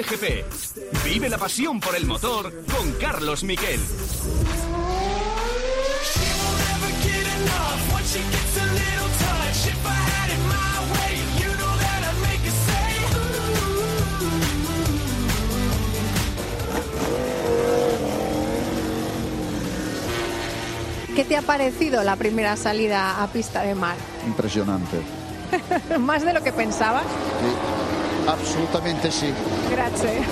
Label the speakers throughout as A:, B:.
A: Cope GP. Vive la pasión por el motor con Carlos Miquel.
B: ¿Qué te ha parecido la primera salida a pista de mar?
C: Impresionante.
B: ¿Más de lo que pensabas?
C: Sí, absolutamente sí.
B: Gracias.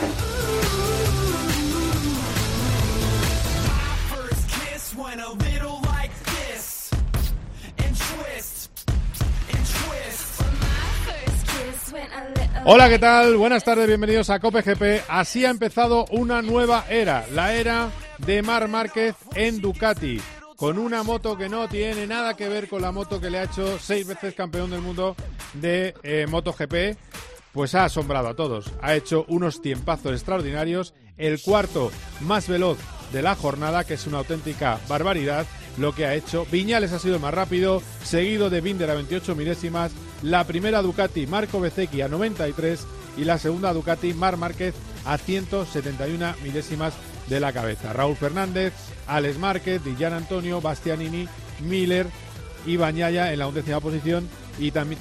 D: Hola, ¿qué tal? Buenas tardes, bienvenidos a Cope GP. Así ha empezado una nueva era, la era de Mar Márquez en Ducati, con una moto que no tiene nada que ver con la moto que le ha hecho seis veces campeón del mundo de eh, MotoGP. Pues ha asombrado a todos. Ha hecho unos tiempazos extraordinarios. El cuarto más veloz de la jornada, que es una auténtica barbaridad lo que ha hecho. Viñales ha sido más rápido, seguido de Binder a 28 milésimas. La primera Ducati, Marco Bezzecchi a 93 y la segunda Ducati, Mar Márquez a 171 milésimas de la cabeza. Raúl Fernández, Alex Márquez, Dillan Antonio, Bastianini, Miller y Bañaya en la undécima posición y también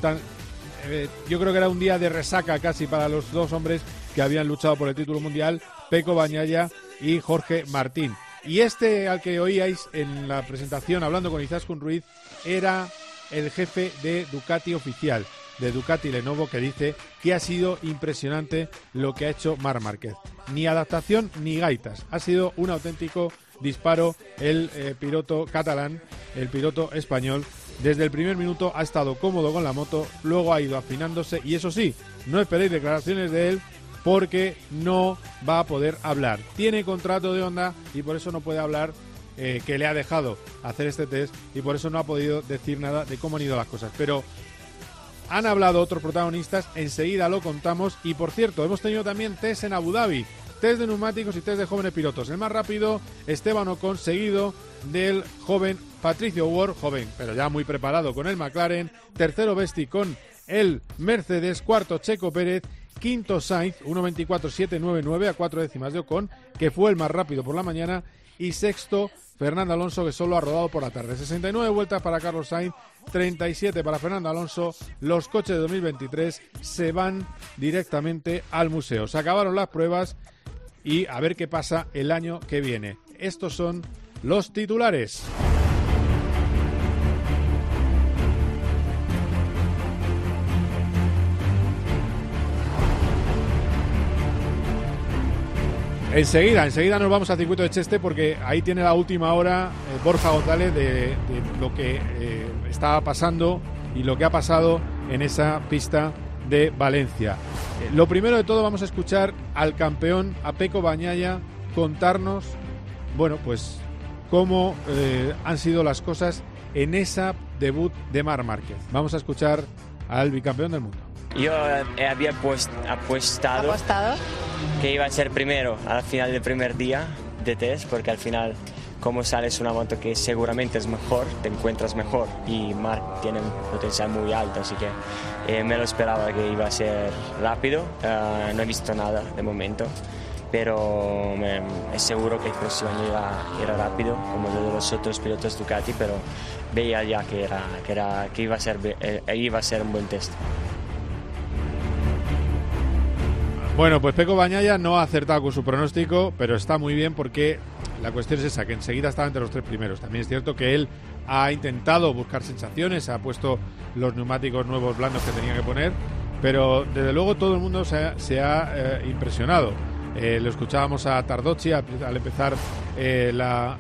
D: eh, yo creo que era un día de resaca casi para los dos hombres que habían luchado por el título mundial, Peco Bañaya y Jorge Martín. Y este al que oíais en la presentación hablando con Izaskun Ruiz era el jefe de Ducati oficial, de Ducati Lenovo, que dice que ha sido impresionante lo que ha hecho Mar Márquez. Ni adaptación ni gaitas. Ha sido un auténtico disparo el eh, piloto catalán, el piloto español. Desde el primer minuto ha estado cómodo con la moto, luego ha ido afinándose y eso sí, no esperéis declaraciones de él porque no va a poder hablar. Tiene contrato de onda y por eso no puede hablar eh, que le ha dejado hacer este test y por eso no ha podido decir nada de cómo han ido las cosas. Pero han hablado otros protagonistas, enseguida lo contamos y por cierto, hemos tenido también test en Abu Dhabi. Test de neumáticos y test de jóvenes pilotos. El más rápido, Esteban Ocon, seguido del joven Patricio Ward, joven, pero ya muy preparado con el McLaren. Tercero Besti con el Mercedes. Cuarto Checo Pérez Quinto Sainz, 1.24.799 a cuatro décimas de Ocon, que fue el más rápido por la mañana. Y sexto, Fernando Alonso, que solo ha rodado por la tarde. 69 vueltas para Carlos Sainz, 37 para Fernando Alonso. Los coches de 2023 se van directamente al museo. Se acabaron las pruebas y a ver qué pasa el año que viene. Estos son los titulares. Enseguida, enseguida nos vamos al circuito de Cheste porque ahí tiene la última hora eh, Borja González de, lo que eh, estaba pasando y lo que ha pasado en esa pista de Valencia. Eh, lo primero de todo vamos a escuchar al campeón, a Peco Bañaya, contarnos, bueno, pues cómo eh, han sido las cosas en esa debut de Mar Márquez. Vamos a escuchar al bicampeón del mundo.
E: Yo eh, había apostado
B: ¿Apostado?
E: que iba a ser primero al final del primer día de test, porque al final, como sales una moto que seguramente es mejor, te encuentras mejor y Mark tiene un potencial muy alto, así que eh, me lo esperaba que iba a ser rápido. Ah, no he visto nada de momento, pero me- es seguro que el próximo año irá rápido, como de los otros pilotos Ducati, pero veía ya que, era, que, era, que iba, a ser, eh, iba a ser un buen test.
D: Bueno, pues Peco Bañaya no ha acertado con su pronóstico, pero está muy bien porque la cuestión es esa, que enseguida estaba entre los tres primeros. También es cierto que él ha intentado buscar sensaciones, ha puesto los neumáticos nuevos blandos que tenía que poner, pero desde luego todo el mundo se ha, se ha, eh, impresionado. Eh, lo escuchábamos a Tardocci al, empezar eh, la,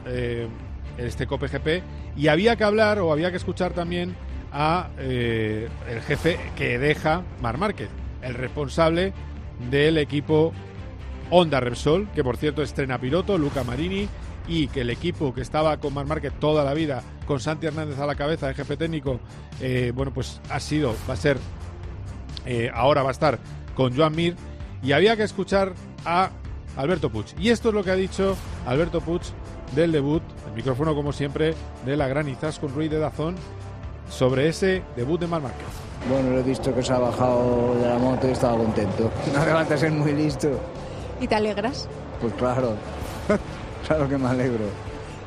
D: este Cope GP y había que hablar o había que escuchar también a el jefe que deja Mar Márquez, el responsable del equipo Honda Repsol, que por cierto estrena piloto, Luca Marini, y que el equipo que estaba con Mar Márquez toda la vida, con Santi Hernández a la cabeza de jefe técnico, eh, bueno, pues ha sido, va a ser, eh, ahora va a estar con Joan Mir, y había que escuchar a Alberto Puig. Y esto es lo que ha dicho Alberto Puig del debut, el micrófono como siempre, de la gran Izaskun Ruiz de Dazón, sobre ese debut de Mar.
F: Bueno, lo he visto que se ha bajado de la moto y estaba contento. No hace falta ser muy listo.
B: ¿Y te alegras?
F: Pues claro, claro que me alegro.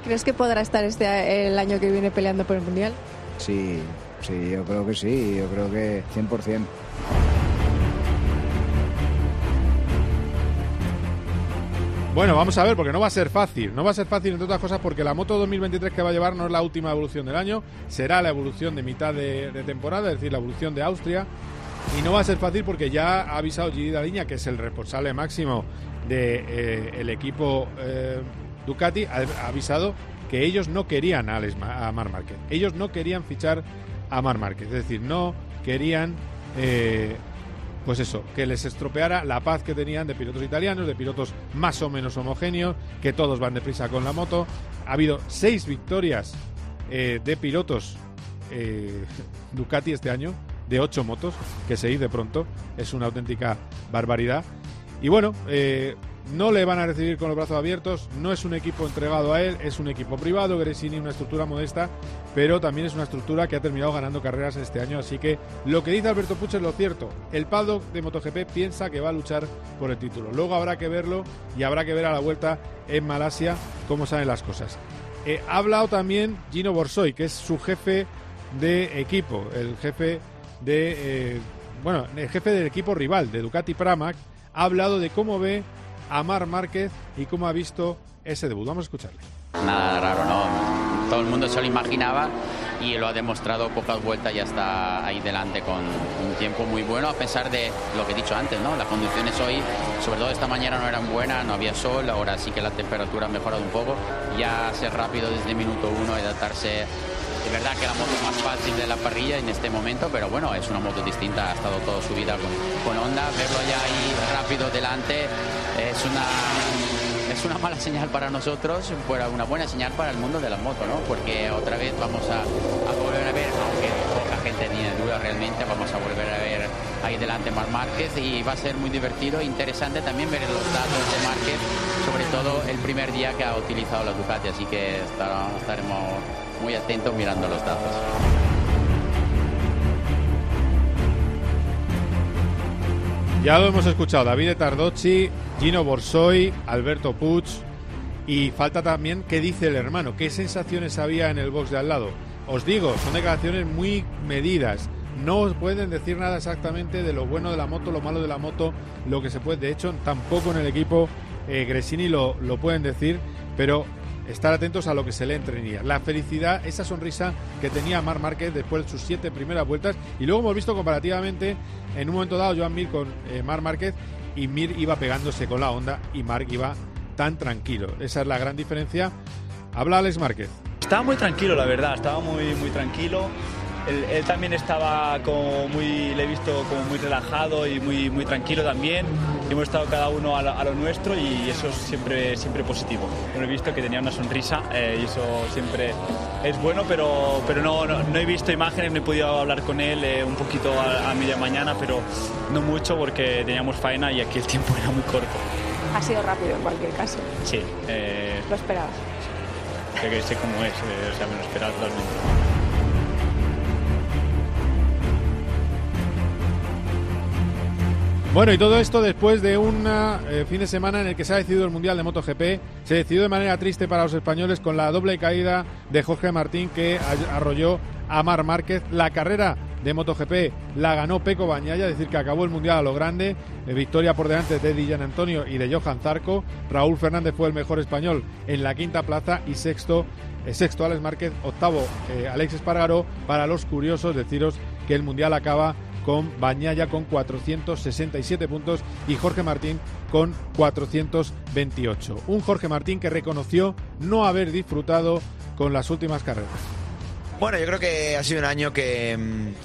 B: ¿Crees que podrá estar este el año que viene peleando por el Mundial?
F: Sí, sí, yo creo que sí, yo creo que 100%.
D: Bueno, vamos a ver, porque no va a ser fácil. No va a ser fácil, entre otras cosas, porque la moto 2023 que va a llevar no es la última evolución del año, será la evolución de mitad de, temporada, es decir, la evolución de Austria. Y no va a ser fácil porque ya ha avisado Gigi Daliña, que es el responsable máximo del de, eh, equipo eh, Ducati, ha, ha, avisado que ellos no querían a, Alex, a Mar Márquez. Ellos no querían fichar a Mar Márquez. Es decir, no querían eh, pues eso, que les estropeara la paz que tenían de pilotos italianos, de pilotos más o menos homogéneos, que todos van deprisa con la moto. Ha habido seis victorias eh, de pilotos eh, Ducati este año, de ocho motos, que se de pronto, es una auténtica barbaridad. Y bueno, eh, no le van a recibir con los brazos abiertos, no es un equipo entregado a él, es un equipo privado, Gresini una estructura modesta, pero también es una estructura que ha terminado ganando carreras este año, así que lo que dice Alberto Puch es lo cierto, el paddock de MotoGP piensa que va a luchar por el título, luego habrá que verlo y habrá que ver a la vuelta en Malasia cómo salen las cosas. Eh, ha hablado también Gino Borsoy, que es su jefe de equipo, el jefe de... Eh, bueno, el jefe del equipo rival de Ducati Pramac, ha hablado de cómo ve a Mar Márquez y cómo ha visto ese debut. Vamos a escucharle.
G: Nada raro, ¿no? Todo el mundo se lo imaginaba y lo ha demostrado pocas vueltas ya está ahí delante con un tiempo muy bueno a pesar de lo que he dicho antes, ¿no? Las condiciones hoy, sobre todo esta mañana no eran buenas, no había sol, ahora sí que la temperatura ha mejorado un poco, ya ser rápido desde minuto uno y adaptarse es verdad que la moto más fácil de la parrilla en este momento, pero bueno, es una moto distinta, ha estado toda su vida con, con Honda, verlo ya ahí rápido delante es una es una mala señal para nosotros, pero una buena señal para el mundo de la moto, ¿no? Porque otra vez vamos a, a volver a ver, aunque poca gente tiene duda realmente, vamos a volver a ver ahí delante Mar Márquez y va a ser muy divertido e interesante también ver los datos de Márquez, sobre todo el primer día que ha utilizado la Ducati, así que estaremos muy atentos mirando los datos.
D: Ya lo hemos escuchado, David Tardocci, Gino Borsoy, Alberto Puig y falta también qué dice el hermano, qué sensaciones había en el box de al lado. Os digo, son declaraciones muy medidas, no pueden decir nada exactamente de lo bueno de la moto, lo malo de la moto, lo que se puede, de hecho tampoco en el equipo eh, Gresini lo, lo pueden decir, pero estar atentos a lo que se le entrenaría. La felicidad, esa sonrisa que tenía Mar Márquez después de sus siete primeras vueltas. Y luego hemos visto comparativamente, en un momento dado, Joan Mir con eh, Mar Márquez y Mir iba pegándose con la onda y Marc iba tan tranquilo. Esa es la gran diferencia. Habla Alex Márquez.
H: Estaba muy tranquilo, la verdad, estaba muy, muy tranquilo. Él, él, también estaba como muy, le he visto como muy relajado y muy, muy tranquilo también. Hemos estado cada uno a lo, a lo nuestro y eso es siempre, siempre positivo. Lo he visto que tenía una sonrisa eh, y eso siempre es bueno, pero, pero no, no, no, he visto imágenes, no he podido hablar con él eh, un poquito a, a, media mañana, pero no mucho porque teníamos faena y aquí el tiempo era muy corto.
B: Ha sido rápido en cualquier caso.
H: Sí. Eh,
B: lo esperabas.
H: Sé, que sé cómo es, o sea, me lo esperaba totalmente.
D: Bueno, y todo esto después de un eh, fin de semana en el que se ha decidido el Mundial de MotoGP. Se decidió de manera triste para los españoles con la doble caída de Jorge Martín que arrolló a Mar Márquez. La carrera de MotoGP la ganó Peco Bañaya, es decir, que acabó el Mundial a lo grande. Eh, victoria por delante de Di Antonio y de Johan Zarco. Raúl Fernández fue el mejor español en la quinta plaza y sexto, eh, sexto Alex Márquez, octavo eh, Alex Espargaró. Para los curiosos, deciros que el Mundial acaba con Bañaya con 467 puntos y Jorge Martín con 428. Un Jorge Martín que reconoció no haber disfrutado con las últimas carreras.
I: Bueno, yo creo que ha sido un año que,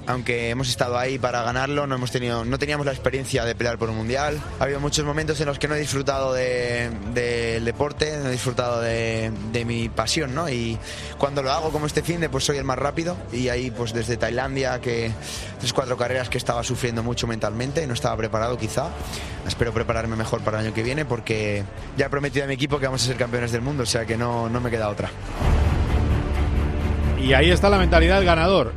I: aunque hemos estado ahí para ganarlo, no hemos tenido, no teníamos la experiencia de pelear por un mundial. Ha habido muchos momentos en los que no he disfrutado del de, de deporte, no he disfrutado de, mi pasión, ¿no? Y cuando lo hago como este fin pues soy el más rápido. Y ahí, pues desde Tailandia, que tres cuatro carreras que estaba sufriendo mucho mentalmente no estaba preparado, quizá. Espero prepararme mejor para el año que viene, porque ya he prometido a mi equipo que vamos a ser campeones del mundo, o sea que no, no me queda otra.
D: Y ahí está la mentalidad ganador.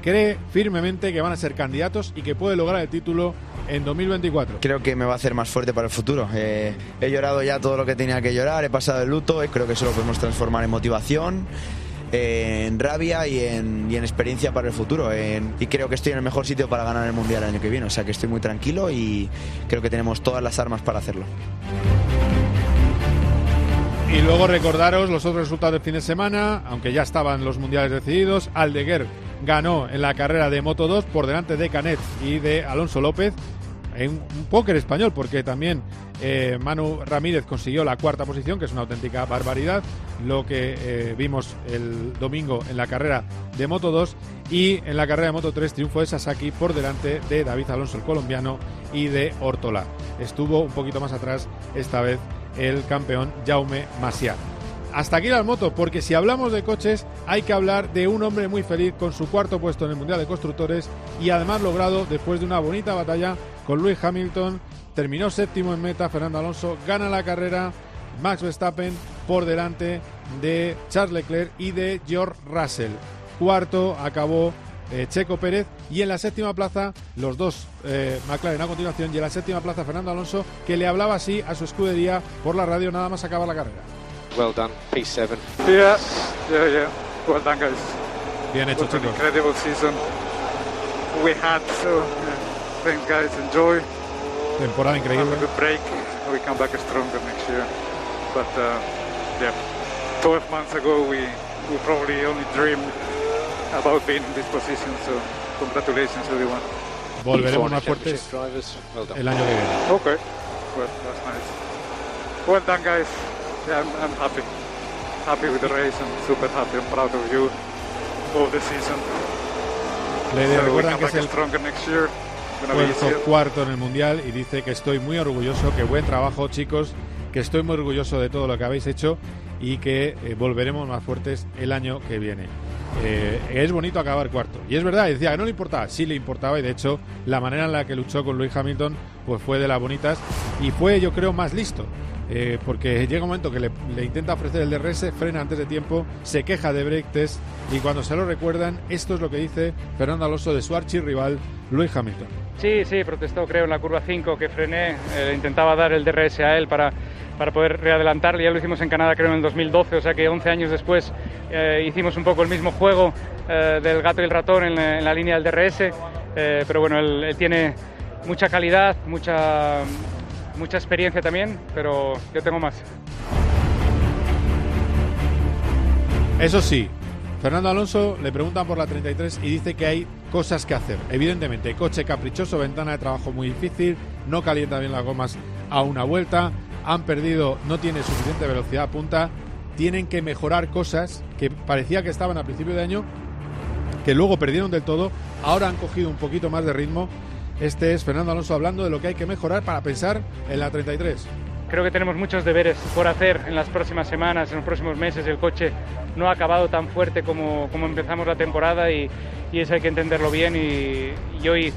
D: cree firmemente que van a ser candidatos y que puede lograr el título en 2024.
I: Creo que me va a hacer más fuerte para el futuro. Eh, he llorado ya todo lo que tenía que llorar, he pasado el luto y creo que eso lo podemos transformar en motivación en rabia y en, experiencia para el futuro. Y creo que estoy en el mejor sitio para ganar el Mundial el año que viene. O sea que estoy muy tranquilo y creo que tenemos todas las armas para hacerlo.
D: Y luego recordaros los otros resultados del fin de semana, aunque ya estaban los mundiales decididos. Aldeguer ganó en la carrera de Moto 2 por delante de Canet y de Alonso López. En un póker español, porque también eh, Manu Ramírez consiguió la cuarta posición, que es una auténtica barbaridad, lo que eh, vimos el domingo en la carrera de Moto 2 y en la carrera de Moto 3 triunfo de Sasaki por delante de David Alonso el colombiano y de Hortola. Estuvo un poquito más atrás esta vez el campeón Jaume Masia. Hasta aquí las motos, porque si hablamos de coches hay que hablar de un hombre muy feliz con su cuarto puesto en el Mundial de Constructores y además logrado después de una bonita batalla con Lewis Hamilton. Terminó séptimo en meta, Fernando Alonso gana la carrera, Max Verstappen por delante de Charles Leclerc y de George Russell. Cuarto acabó eh, Checo Pérez y en la séptima plaza los dos eh, McLaren a continuación y en la séptima plaza Fernando Alonso que le hablaba así a su escudería por la radio nada más acabar la carrera.
J: Well done, P7.
K: Yeah, yeah, yeah. Well done, guys.
D: Bien hecho,
K: an incredible season we had. So, yeah, thanks, guys. Enjoy.
D: Temporada
K: Have
D: increíble.
K: a good break. We come back stronger next year. But uh, yeah, 12 months ago we we probably only dreamed about being in this position. So, congratulations, everyone.
D: Volveremos
J: P4
D: más fuertes
J: Championship drivers. Well done.
D: el año que viene.
K: Okay. Well, that's nice. Well done, guys. Yeah, I'm, I'm happy. Happy with the race. I'm super happy. I'm proud of you. All the season.
D: Le
K: So
D: recuerdan que es el
K: easier.
D: cuarto en el Mundial y dice que estoy muy orgulloso, que buen trabajo chicos, que estoy muy orgulloso de todo lo que habéis hecho y que eh, volveremos más fuertes el año que viene. Eh, es bonito acabar cuarto. Y es verdad, decía que no le importaba, sí le importaba y de hecho la manera en la que luchó con Lewis Hamilton pues fue de las bonitas y fue yo creo más listo. Eh, porque llega un momento que le, intenta ofrecer el DRS, frena antes de tiempo, se queja de break test y cuando se lo recuerdan, esto es lo que dice Fernando Alonso de su archirrival Lewis Hamilton.
L: Sí, sí, protestó creo en la curva 5 que frené, eh, intentaba dar el DRS a él para, para poder readelantarle, ya lo hicimos en Canadá creo en el 2012, o sea que 11 años después eh, hicimos un poco el mismo juego del gato y el ratón en la línea del DRS, eh, pero bueno, él, él tiene mucha calidad, mucha, mucha experiencia también, pero yo tengo más.
D: Eso sí, Fernando Alonso le preguntan por la 33 y dice que hay cosas que hacer. Evidentemente, coche caprichoso, ventana de trabajo muy difícil, no calienta bien las gomas a una vuelta, han perdido, no tiene suficiente velocidad a punta, tienen que mejorar cosas que parecía que estaban a principio de año, que luego perdieron del todo, ahora han cogido un poquito más de ritmo. Este es Fernando Alonso hablando de lo que hay que mejorar para pensar en la 33.
L: Creo que tenemos muchos deberes por hacer en las próximas semanas, en los próximos meses. El coche no ha acabado tan fuerte como, como empezamos la temporada y, y eso hay que entenderlo bien. Y, y hoy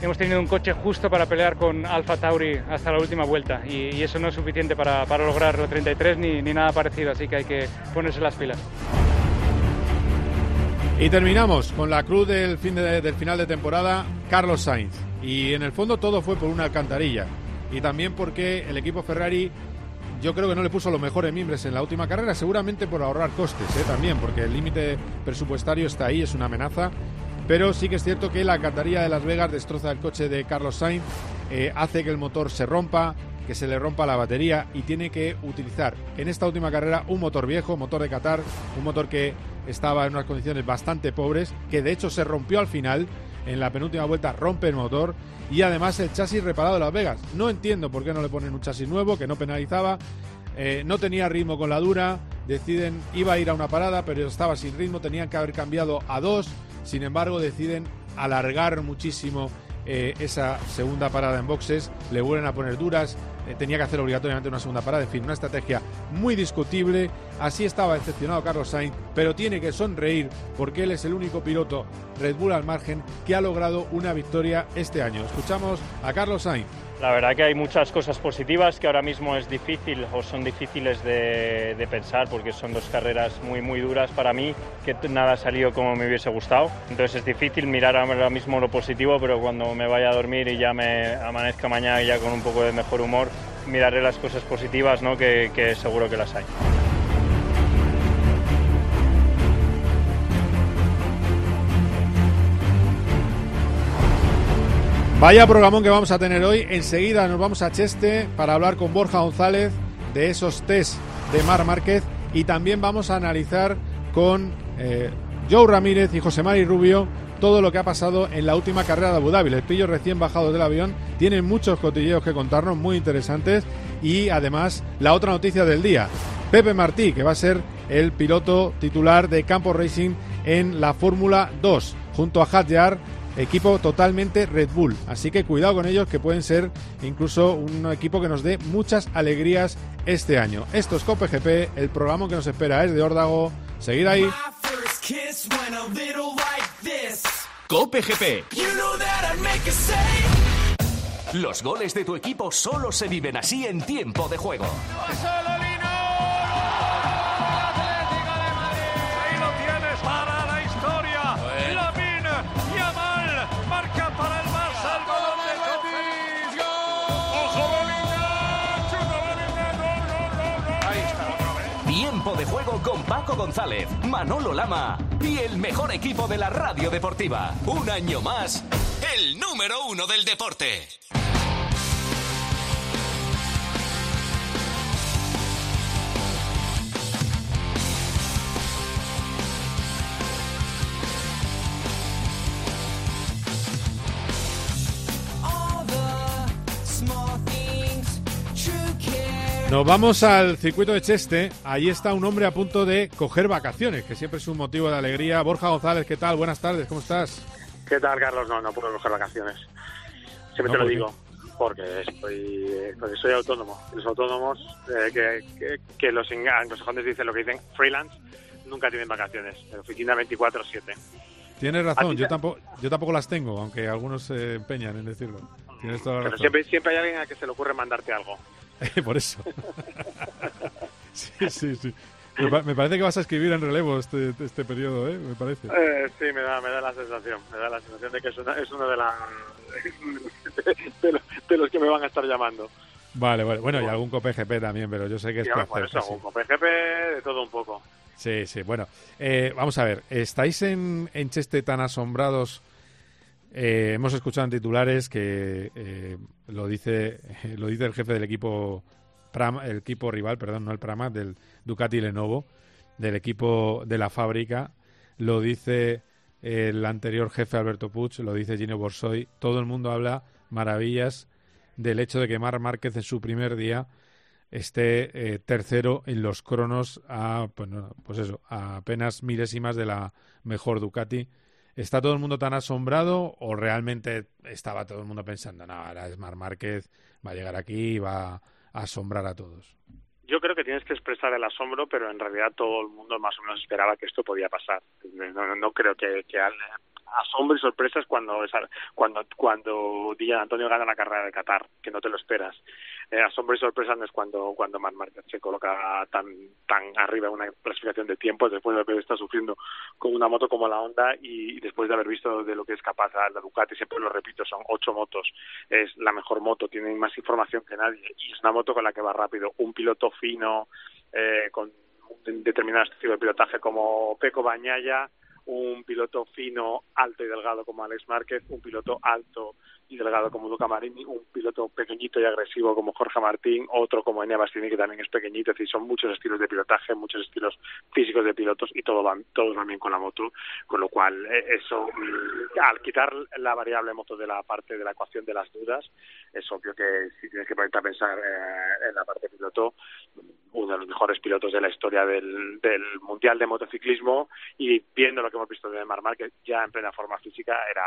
L: hemos tenido un coche justo para pelear con Alfa Tauri hasta la última vuelta y, y eso no es suficiente para, para lograr la 33 ni, ni nada parecido, así que hay que ponerse las pilas.
D: Y terminamos con la cruz del, fin de- del final de temporada, Carlos Sainz. Y en el fondo todo fue por una alcantarilla. Y también porque el equipo Ferrari yo creo que no le puso los mejores mimbres en la última carrera, seguramente por ahorrar costes, ¿eh? también, porque el límite presupuestario está ahí, es una amenaza. Pero sí que es cierto que la alcantarilla de Las Vegas destroza el coche de Carlos Sainz, eh, hace que el motor se rompa, que se le rompa la batería y tiene que utilizar en esta última carrera un motor viejo, motor de Qatar, un motor que estaba en unas condiciones bastante pobres, que de hecho se rompió al final, en la penúltima vuelta rompe el motor y además el chasis reparado de Las Vegas. No entiendo por qué no le ponen un chasis nuevo que no penalizaba, eh, no tenía ritmo con la dura, deciden, iba a ir a una parada, pero estaba sin ritmo, tenían que haber cambiado a dos, sin embargo deciden alargar muchísimo eh, esa segunda parada en boxes, le vuelven a poner duras, eh, tenía que hacer obligatoriamente una segunda parada, en fin, una estrategia muy discutible, así estaba decepcionado Carlos Sainz, pero tiene que sonreír porque él es el único piloto Red Bull al margen que ha logrado una victoria este año. Escuchamos a Carlos Sainz.
M: La verdad que hay muchas cosas positivas que ahora mismo es difícil o son difíciles de, pensar porque son dos carreras muy muy duras para mí, que nada ha salido como me hubiese gustado. Entonces es difícil mirar ahora mismo lo positivo, pero cuando me vaya a dormir y ya me amanezca mañana ya con un poco de mejor humor, miraré las cosas positivas, ¿no? que seguro que las hay.
D: Vaya programón que vamos a tener hoy. Enseguida nos vamos a Cheste para hablar con Borja González de esos test de Mar Márquez y también vamos a analizar con eh, Joe Ramírez y José Mari Rubio todo lo que ha pasado en la última carrera de Abu Dhabi. Les pillo recién bajados del avión, tienen muchos cotilleos que contarnos, muy interesantes y además la otra noticia del día. Pepe Martí, que va a ser el piloto titular de Campo Racing en la Fórmula 2, junto a Hadjar equipo totalmente Red Bull. Así que cuidado con ellos que pueden ser incluso un equipo que nos dé muchas alegrías este año. Esto es Cope GP, el programa que nos espera es de Órdago. Seguid ahí.
A: Cope GP. Los goles de tu equipo solo se viven así en tiempo de juego. Con Paco González, Manolo Lama y el mejor equipo de la radio deportiva. Un año más, el número uno del deporte.
D: Nos vamos al circuito de Cheste. Ahí está un hombre a punto de coger vacaciones, que siempre es un motivo de alegría. Borja González, ¿qué tal? Buenas tardes, ¿cómo estás?
N: ¿Qué tal, Carlos? No, no puedo coger vacaciones. Siempre te lo digo, porque estoy, porque soy autónomo. Los autónomos, eh, que, que, los anglosajones dicen lo que dicen freelance, nunca tienen vacaciones. Oficina 24-7.
D: Tienes razón, yo tampoco, yo tampoco las tengo, aunque algunos se empeñan en decirlo. Tienes toda la
N: Pero siempre, siempre hay alguien a que se le ocurre mandarte algo.
D: Por eso. sí, sí, sí. Me parece que vas a escribir en relevo este, este periodo, ¿eh? Me parece.
N: Eh, sí, me da, me da la sensación. Me da la sensación de que es, una, es uno de, la, de, los, de, los que me van a estar llamando.
D: Vale, vale. Bueno, y algún COPGP también, pero yo sé que es
N: sí, por eso, algún COPGP, de todo un poco.
D: Sí, sí. Bueno, eh, vamos a ver. ¿Estáis en, en Cheste tan asombrados? Eh, hemos escuchado en titulares que eh, lo dice lo dice el jefe del equipo el equipo rival, perdón, no el Prama, del Ducati Lenovo, del equipo de la fábrica, lo dice el anterior jefe Alberto Puig, lo dice Gino Borsoy, todo el mundo habla maravillas del hecho de que Mar Márquez en su primer día esté eh, tercero en los cronos a pues, pues eso, a apenas milésimas de la mejor Ducati. ¿Está todo el mundo tan asombrado o realmente estaba todo el mundo pensando, no, ahora es Mar Márquez, va a llegar aquí y va a asombrar a todos?
N: Yo creo que tienes que expresar el asombro, pero en realidad todo el mundo más o menos esperaba que esto podía pasar. No, no, creo que, que asombro y sorpresas cuando cuando cuando Díaz Antonio gana la carrera de Qatar, que no te lo esperas. Eh, asombro y sorpresa no es cuando cuando Marc Márquez se coloca tan tan arriba en una clasificación de tiempos después de lo que está sufriendo con una moto como la Honda y después de haber visto de lo que es capaz la Ducati, siempre lo repito, son ocho motos, es la mejor moto, tiene más información que nadie. Y es una moto con la que va rápido, un piloto fino eh, con un determinado estilo de pilotaje como Peco Bañaya un piloto fino, alto y delgado como Alex Márquez, un piloto alto y delgado como Luca Marini, un piloto pequeñito y agresivo como Jorge Martín, otro como Enea Bastini que también es pequeñito, es decir, son muchos estilos de pilotaje, muchos estilos físicos de pilotos y todo van, todos van bien con la moto, con lo cual eh, eso, mm, al quitar la variable moto de la parte de la ecuación de las dudas, es obvio que si tienes que ponerte a pensar eh, en la parte piloto, uno de los mejores pilotos de la historia del, del Mundial de Motociclismo y viendo lo que hemos visto de Mar Márquez ya en plena forma física era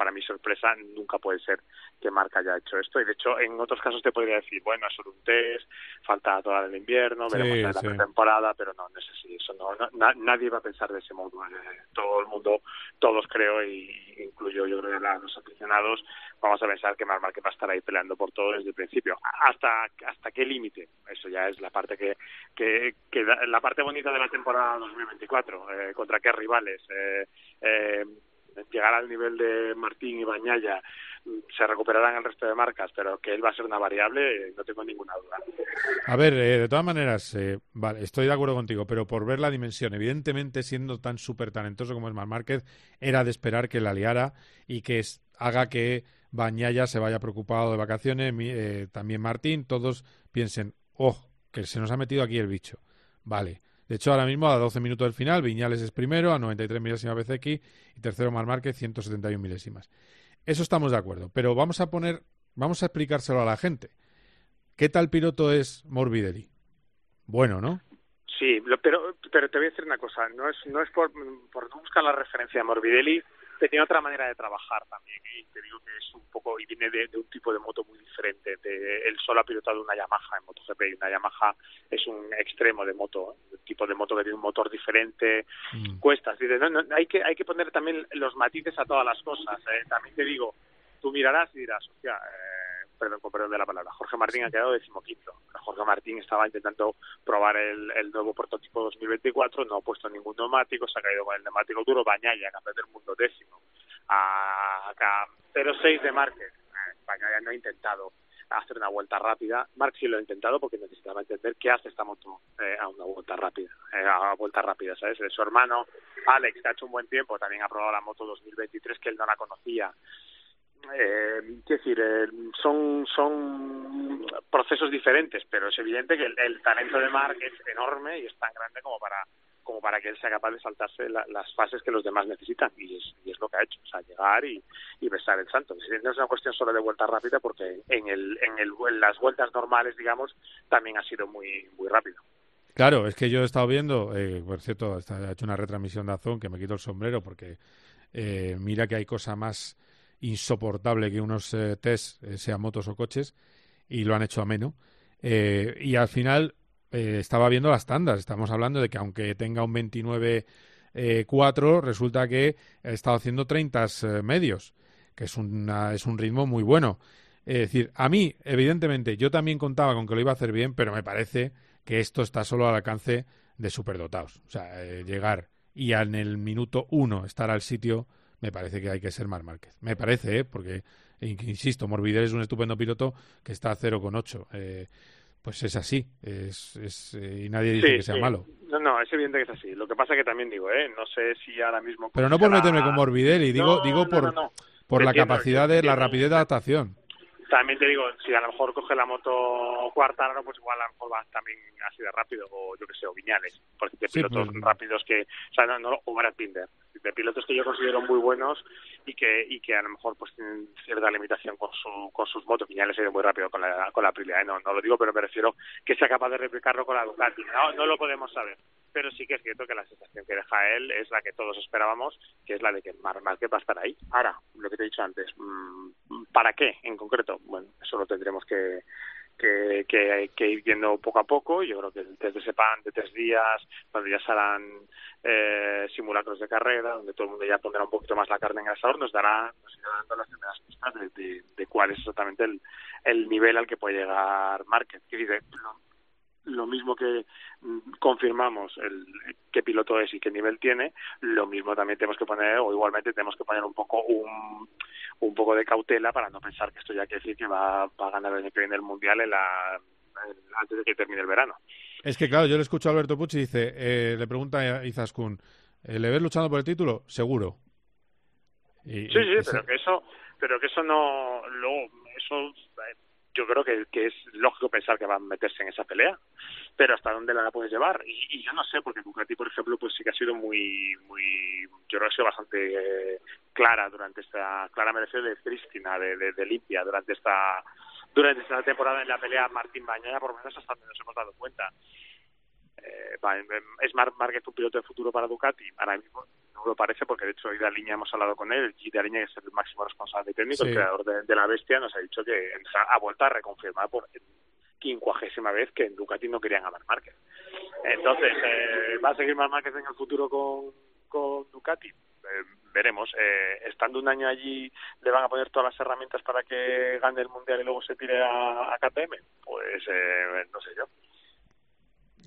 N: para mi sorpresa nunca puede ser que Marc haya hecho esto y de hecho en otros casos te podría decir bueno es solo un test falta toda el invierno veremos sí, la sí. temporada pero no, no es así eso no, no, nadie va a pensar de ese modo eh, todo el mundo todos creo y incluyo yo creo que los aficionados vamos a pensar que Marc Márquez va a estar ahí peleando por todo desde el principio. ¿Hasta, hasta qué límite? Eso ya es la parte que, que, que la parte bonita de la temporada 2024. Eh, contra qué rivales. Eh, eh, llegar al nivel de Martín y Bañaya se recuperarán el resto de marcas, pero que él va a ser una variable, no tengo ninguna duda.
D: A ver, eh, de todas maneras, eh, vale, estoy de acuerdo contigo, pero por ver la dimensión, evidentemente siendo tan súper talentoso como es Mar Márquez, era de esperar que la liara y que haga que Bañaya se vaya preocupado de vacaciones, eh, también Martín, todos piensen, oh, que se nos ha metido aquí el bicho. Vale. De hecho, ahora mismo a 12 minutos del final, Viñales es primero, a 93 milésimas BCX y tercero Mar Márquez, 171 milésimas. Eso estamos de acuerdo, pero vamos a poner, vamos a explicárselo a la gente. ¿Qué tal piloto es Morbidelli? Bueno, ¿no?
N: Sí, pero, pero te voy a decir una cosa, no es, no es por, por buscar la referencia de Morbidelli, tenía otra manera de trabajar también y te digo que es un poco y viene de, un tipo de moto muy diferente de, él solo ha pilotado una Yamaha en MotoGP y una Yamaha es un extremo de moto un tipo de moto que tiene un motor diferente mm. cuesta hay que hay que poner también los matices a todas las cosas ¿eh? también te digo tú mirarás y dirás hostia eh, perdón perdón de la palabra. Jorge Martín ha quedado decimoquinto. Jorge Martín estaba intentando probar el, el nuevo prototipo 2024 no ha puesto ningún neumático se ha caído con el neumático duro. Bañaya campeón del mundo décimo. A, a 0,6 de Márquez España ya no ha intentado hacer una vuelta rápida. Mark sí lo ha intentado porque necesitaba entender qué hace esta moto eh, a una vuelta rápida, eh, a una vuelta rápida, ¿sabes? Su hermano. Alex, que ha hecho un buen tiempo, también ha probado la moto 2023 que él no la conocía. Eh, decir, eh, son, son procesos diferentes, pero es evidente que el, talento de Mark es enorme y es tan grande como para como para que él sea capaz de saltarse las fases que los demás necesitan y es, y es lo que ha hecho, o sea, llegar y, y besar el santo. No es una cuestión solo de vuelta rápida porque en, el, en, el, en las vueltas normales, digamos, también ha sido muy, muy rápido.
D: Claro, es que yo he estado viendo, eh, por cierto, he hecho una retransmisión de Azón que me quito el sombrero porque eh, mira que hay cosa más insoportable que unos eh, test, eh, sean motos o coches, y lo han hecho ameno. Eh, y al final eh, estaba viendo las tandas. Estamos hablando de que aunque tenga un 29 4, resulta que ha estado haciendo 30 eh, medios, que es, una, es un ritmo muy bueno. Es decir, a mí, evidentemente, yo también contaba con que lo iba a hacer bien, pero me parece que esto está solo al alcance de superdotados. O sea, eh, llegar y en el minuto uno estar al sitio, me parece que hay que ser Mar Márquez. Me parece, ¿eh? porque, insisto, Morbidelli es un estupendo piloto que está a 0,8. Eh, pues es así, es, es eh, y nadie dice que sea malo.
N: No, no, es evidente que es así. Lo que pasa que también digo, ¿eh? no sé si ahora mismo...
D: Pero no por meterme con Morbidelli, digo, digo por, por la capacidad de, la rapidez de adaptación.
N: También te digo, si a lo mejor coge la moto cuarta, pues igual a lo mejor va también así de rápido, o yo que sé, o Viñales, porque de pilotos pues, rápidos que, o sea, no, no, o Brad Binder, de pilotos que yo considero muy buenos y que y que a lo mejor pues tienen cierta limitación con su con sus motos. Viñales ha ido muy rápido con la con la Aprilia, ¿eh? no, no lo digo, pero me refiero que sea capaz de replicarlo con la Ducati. No, no lo podemos saber pero sí que es cierto que la sensación que deja él es la que todos esperábamos, que es la de que Mar Márquez va a estar ahí. Ahora, lo que te he dicho antes, mm, ¿para qué en concreto? Bueno, eso lo tendremos que, que, que, ir viendo poco a poco. Yo creo que el test de SEPAN de tres días, donde ya serán eh, simulacros de carrera, donde todo el mundo ya pondrá un poquito más la carne en el asador, nos dará, nos irá dando las primeras pistas de, de, cuál es exactamente el, el nivel al que puede llegar Márquez. Que dice, lo mismo que mm, confirmamos el qué piloto es y qué nivel tiene, lo mismo también tenemos que poner, o igualmente tenemos que poner un poco un, un poco de cautela para no pensar que esto ya quiere decir que va, va a ganar el año que viene el Mundial en la, antes de que termine el verano.
D: Es que claro, yo le escucho a Alberto Pucci y dice, eh, le pregunta a Izaskun, eh, ¿le ves luchando por el título? Seguro.
N: sí, sí, pero que eso, pero que eso no, luego, eso yo creo que, es lógico pensar que va a meterse en esa pelea, pero hasta dónde la puedes llevar y, y yo no sé porque Ducati por ejemplo pues sí que ha sido muy muy yo creo que ha sido bastante eh, clara durante esta clara de prístina de, de, de, limpia durante esta durante esta temporada en la pelea Martín Bañaya por lo menos hasta donde nos hemos dado cuenta. Eh, es Marc Márquez un piloto de futuro para Ducati ahora mismo no lo parece porque de hecho hoy de línea hemos hablado con él y de línea que es el máximo responsable técnico el creador de, la bestia nos ha dicho que ha vuelto a reconfirmar por quincuagésima vez que en Ducati no querían a Marc Márquez entonces eh, va a seguir Marc Márquez en el futuro con, con Ducati eh, veremos. Eh, estando un año allí, ¿le van a poner todas las herramientas para que gane el Mundial y luego se tire a, a KTM? Pues eh, no sé yo.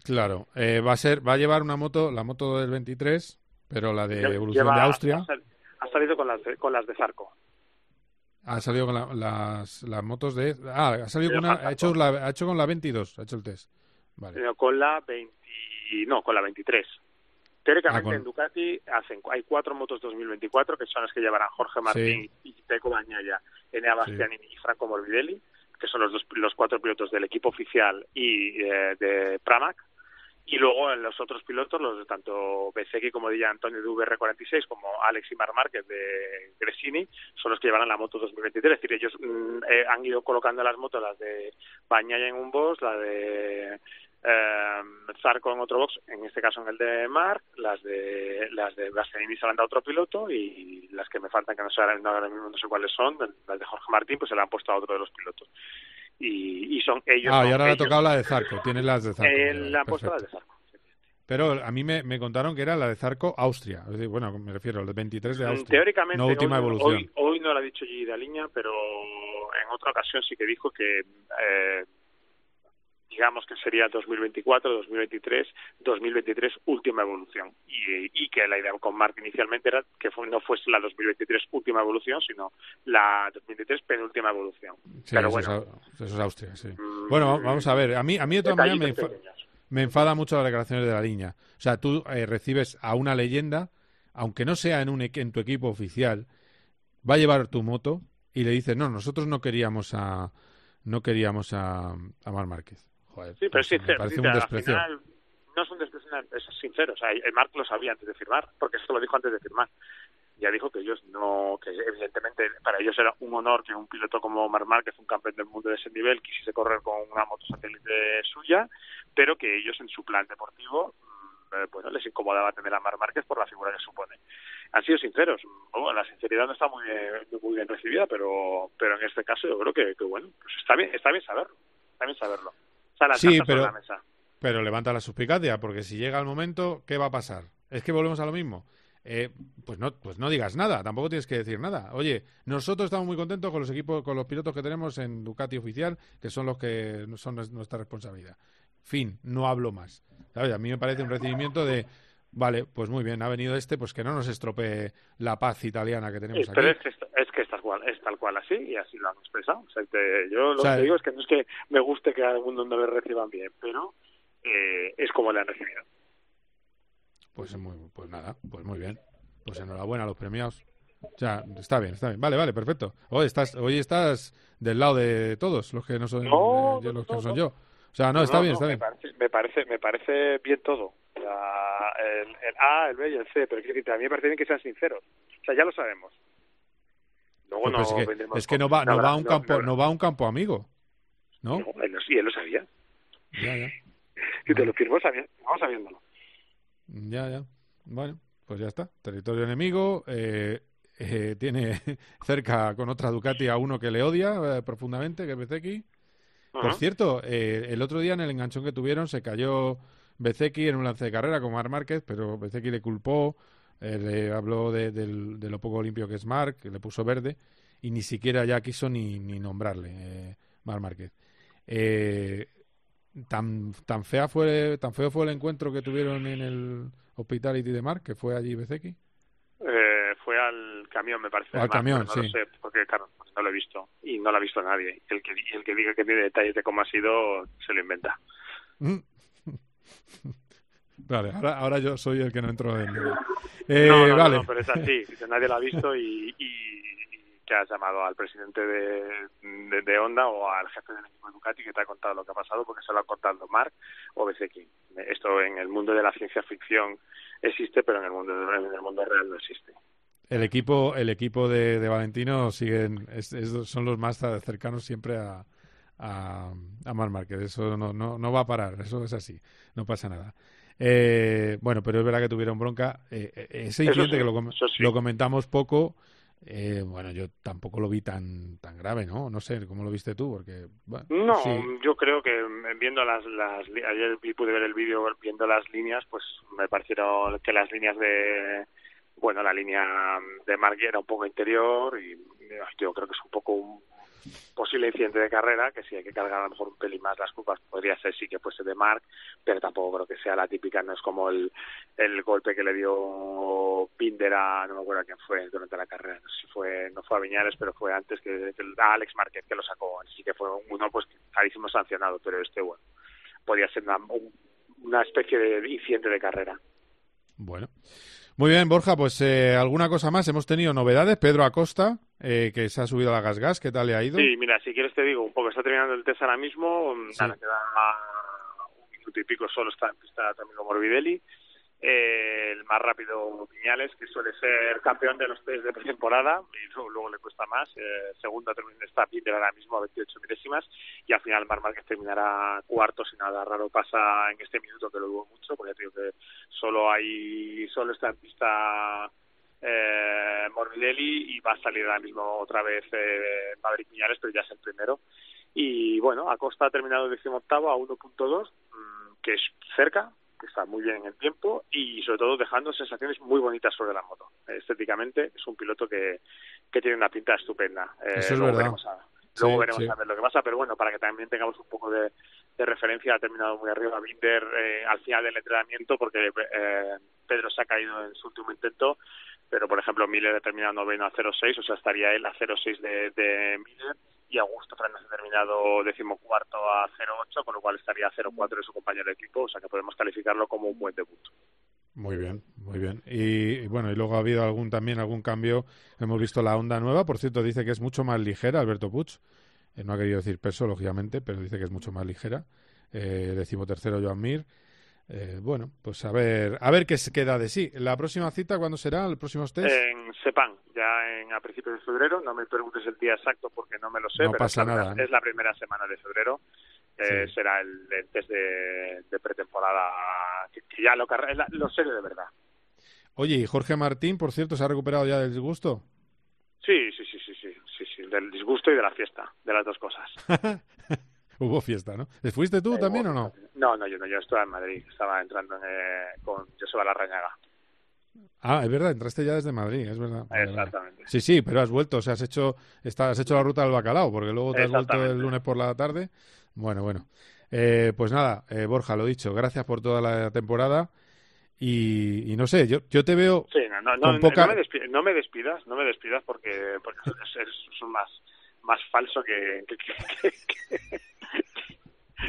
D: Claro, eh, va a ser, va a llevar una moto, la moto del 23, pero la de
N: Lleva-
D: evolución de Austria.
N: Ha, sal- ha salido con las de, con las de Zarco.
D: Ha salido con la- las, las motos de. Ah, ha salido con una. Ha hecho, la, ha hecho con la 22, ha hecho el test. Vale.
N: Eh, Con la 20, no, con la 23. Teóricamente
D: Ah, con-
N: en Ducati hacen, hay cuatro motos 2024 que son las que llevarán Jorge Martín y Teco Bañaya, Enea Bastianini y Franco Morbidelli, que son los, dos, los cuatro pilotos del equipo oficial y eh, de Pramac. Y luego en los otros pilotos, los de tanto Bezzecchi como de Antonio de VR46, como Alex y Mar Márquez de Gresini, son los que llevarán la moto 2023. Es decir, ellos mm, eh, han ido colocando las motos, las de Bañaya en un box, la de eh, Zarco en otro box, en este caso en el de Marc, las de las de Bastianini se le han dado a otro piloto y las que me faltan, que no sé no, no sé cuáles son, las de Jorge Martín, pues se le han puesto a otro de los pilotos. Y, y son ellos.
D: Ah, y ahora le ha tocado la de Zarco. Tienes las de Zarco.
N: Eh, le han puesto las de Zarco.
D: Pero a mí me, me contaron que era la de Zarco Austria. Es decir, bueno, me refiero al de 23 de
N: Mm,
D: Austria.
N: Teóricamente,
D: No última
N: hoy,
D: evolución.
N: Hoy, hoy no lo ha dicho Gigi Daliña, pero en otra ocasión sí que dijo que, eh, digamos que sería 2024, 2023, 2023 última evolución. Y, y que la idea con Mark inicialmente era que fue- no fuese la 2023 última evolución, sino la 2023 penúltima evolución.
D: Sí,
N: pero
D: eso,
N: bueno,
D: es, eso es Austria, sí. Bueno, vamos a ver. A mí, a mí de todas maneras me, enfa- me enfada mucho las declaraciones de la línea. O sea, tú eh, recibes a una leyenda, aunque no sea en, un, en tu equipo oficial, va a llevar tu moto y le dices, no, nosotros no queríamos a no queríamos a, a Mar Márquez. Joder,
N: Sí, pero
D: pues
N: es
D: me
N: sincero.
D: parece
N: dice,
D: un
N: al final no es un desprecio, es sincero. O sea, el Marc lo sabía antes de firmar, porque eso lo dijo antes de firmar. Ya dijo que ellos no, que evidentemente para ellos era un honor que un piloto como Marc Márquez, un campeón del mundo de ese nivel, quisiese correr con una moto satélite suya, pero que ellos en su plan deportivo mm, eh, bueno, les incomodaba tener a Marc Márquez por la figura que supone. Han sido sinceros. Bueno, la sinceridad no está muy bien, muy bien recibida, pero pero en este caso yo creo que, que bueno, pues está bien, está bien saberlo. Está bien saberlo. O sea, las
D: Sí,
N: sobre
D: pero,
N: la mesa.
D: pero levanta la suspicacia, porque si llega el momento, ¿qué va a pasar? Es que volvemos a lo mismo. Eh, pues no, pues no digas nada, tampoco tienes que decir nada. Oye, nosotros estamos muy contentos con los equipos, con los pilotos que tenemos en Ducati oficial, que son los que son nues- nuestra responsabilidad. Fin, no hablo más. ¿Sabes? A mí me parece un recibimiento de, vale, pues muy bien, ha venido este, pues que no nos estropee la paz italiana que tenemos
N: Sí,
D: aquí.
N: es que, es, cual, es tal cual así y así lo han expresado. O sea, te- yo lo que digo es que no es que me guste que algún mundo no le reciban bien, pero eh, es como le han recibido.
D: Pues, muy, pues nada, pues muy bien. Pues enhorabuena a los premiados. O sea, está bien, está bien. Vale, vale, perfecto. Hoy estás, hoy estás del lado de todos los que no son,
N: No,
D: eh, yo- los que
N: no,
D: no son
N: no.
D: yo. O sea, no, está bien, está
N: me
D: bien.
N: Parece, me parece, me parece bien todo. Sea, el, el A, el B y el C, pero decirte, a mí me parece bien que sean sinceros. O sea, ya lo sabemos. Luego no
D: es que, es que no va, no va a un campo,
N: no-
D: va a un campo amigo, ¿no?
N: no, él sí, él lo sabía.
D: Ya, ya,
N: Si te lo firmó, sabía, vamos sabiéndolo.
D: ya, ya. Bueno, pues ya está. Territorio enemigo. eh, eh, tiene cerca con otra Ducati a uno que le odia eh, profundamente, que es Bezeki. Por
N: Ajá.
D: cierto, eh, el otro día en el enganchón que tuvieron se cayó Bezeki en un lance de carrera con Marc Márquez, pero Bezeki le culpó, eh, le habló de, lo poco limpio que es Marc, le puso verde, y ni siquiera ya quiso ni, ni nombrarle eh, Marc Márquez. Eh, tan, tan, fea fue, tan feo fue el encuentro que tuvieron en el Hospitality de Marc, que fue allí Bezeki.
N: Eh, fue al camión, me parece.
D: Al
N: Marc,
D: camión,
N: no
D: sí.
N: lo sé, porque claro, no lo he visto. Y no lo ha visto nadie. El que, el que diga que tiene detalles de cómo ha sido, se lo inventa.
D: Vale, ahora, ahora yo soy el que no entro en... Eh,
N: no, no, no,
D: vale.
N: no, pero es así. nadie lo ha visto y, y, y que has llamado al presidente de, de, de Honda o al jefe del equipo de Ducati que te ha contado lo que ha pasado porque se lo ha contado Mark o Bezeki. Esto en el mundo de la ciencia ficción existe, pero en el mundo, en el mundo real no existe.
D: El equipo, el equipo de, de Valentino siguen, es- es- son los más cercanos siempre a, a, a Marc Márquez. Eso no, no, no va a parar, eso es así, no pasa nada. Eh, bueno, pero es verdad que tuvieron bronca. Eh, eh, ese incidente
N: sí,
D: que lo,
N: sí.
D: lo comentamos poco, eh, bueno, yo tampoco lo vi tan tan grave, ¿no? No sé, ¿cómo lo viste tú? Porque, bueno,
N: No,
D: sí.
N: yo creo que mm, viendo las, las ayer pude ver el vídeo viendo las líneas, pues me parecieron que las líneas de bueno, la línea de Mark era un poco interior y yo creo que es un poco un posible incidente de carrera, que si hay que cargar a lo mejor un pelín más las curvas, podría ser sí que fuese de Mark, pero tampoco creo que sea la típica, no es como el, el golpe que le dio Pinder a, no me acuerdo quién fue durante la carrera, no si fue, no fue a Viñales, pero fue antes que, que a Alex Márquez que lo sacó, así que fue uno pues clarísimo sancionado, pero este bueno, podría ser una, una especie de incidente de carrera.
D: Bueno. Muy bien, Borja, pues eh, alguna cosa más. Hemos tenido novedades. Pedro Acosta, eh, que se ha subido a la Gas Gas, ¿qué tal le ha ido?
N: Sí, mira, si quieres te digo un poco, está terminando el test ahora mismo,
D: Sí.
N: nada, queda un minuto y pico solo está en pista también Morbidelli. Eh, el más rápido Viñales, que suele ser campeón de los test de pretemporada y luego, luego le cuesta más. Eh, segundo termina está Pinder ahora mismo a 28 milésimas y al final Mar Márquez terminará cuarto si nada raro pasa en este minuto que lo dudo mucho porque digo que solo hay solo está en pista eh, Morbidelli y va a salir ahora mismo otra vez eh, Maverick Viñales pero ya es el primero y bueno Acosta ha terminado decimoctavo a 1.2 mm, que es cerca que está muy bien en el tiempo y sobre todo dejando sensaciones muy bonitas sobre la moto. Estéticamente es un piloto que, que tiene una pinta estupenda. Eh,
D: Eso es
N: luego
D: verdad.
N: veremos, a, luego
D: Sí,
N: veremos
D: sí.
N: a ver lo que pasa, pero bueno, para que también tengamos un poco de, de referencia, ha terminado muy arriba Binder eh, al final del entrenamiento porque eh, Pedro se ha caído en su último intento, pero por ejemplo Miller terminado noveno a 0.6, o sea, estaría él a 0.6 de, de Miller y Augusto Fernández ha terminado decimocuarto a 0.8, con lo cual estaría a 0.4 de su compañero de equipo, o sea que podemos calificarlo como un buen debut.
D: Muy bien, muy bien. Y, bueno, y luego ha habido algún también algún cambio. Hemos visto la Honda nueva, por cierto, dice que es mucho más ligera, Alberto Puig. Eh, no ha querido decir peso, lógicamente, pero dice que es mucho más ligera. Eh, decimotercero Joan Mir. Eh, bueno, pues a ver, a ver qué se queda de sí. ¿La próxima cita cuándo será? ¿El próximo test?
N: En Sepang, ya en, a principios de febrero, no me preguntes el día exacto porque no me lo sé,
D: No
N: pero
D: pasa
N: es, la,
D: nada, ¿eh?
N: es la primera semana de febrero. Eh,
D: Sí.
N: Será el, el test de, de pretemporada, que, que ya lo, la- lo serio de verdad.
D: Oye, y Jorge Martín, por cierto, se ha recuperado ya del disgusto.
N: Sí, sí, sí, sí, sí, sí, sí, del disgusto y de la fiesta, de las dos cosas.
D: Hubo fiesta, ¿no? ¿Le ¿Fuiste tú
N: Eh,
D: también
N: hubo
D: o no?
N: No, no, yo no, yo estaba en Madrid, estaba entrando en, eh, con Joseba Larrañaga.
D: Ah, es verdad, entraste ya desde Madrid, es verdad.
N: Exactamente.
D: Sí, sí, pero has vuelto, o sea, has hecho, está, has hecho la ruta del bacalao, porque luego te has vuelto el lunes por la tarde. Bueno, bueno. Eh, pues nada, eh, Borja, lo dicho, gracias por toda la temporada. Y, y no sé, yo, yo te veo
N: Sí, no, no, no,
D: con poca...
N: no, me despi- no me despidas, no me despidas porque, porque es, es- es más, más falso que, que,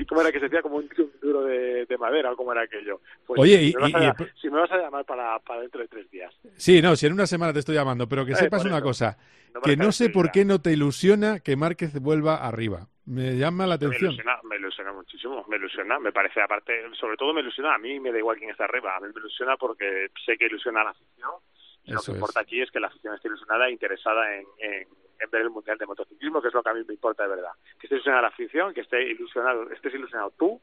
N: ¿Cómo era que se decía? Como un, duro de, de madera o cómo era aquello. Pues
D: Oye,
N: si, me vas a, me llamar para, para dentro de tres días.
D: Sí, no, si en una semana te estoy llamando, pero que
N: Eh,
D: sepas una cosa,
N: me
D: que no sé por qué no te ilusiona que Márquez vuelva arriba. Me llama la
N: Me
D: atención.
N: ilusiona, me ilusiona muchísimo, me ilusiona, me parece, aparte, sobre todo me ilusiona, a mí me da igual quién está arriba, a mí me ilusiona porque sé que ilusiona a la afición y lo que importa aquí es que la afición esté ilusionada e interesada en, en ver el Mundial de Motociclismo, que es lo que a mí me importa de verdad. Que esté ilusionada la afición, que esté ilusionado, estés ilusionado tú,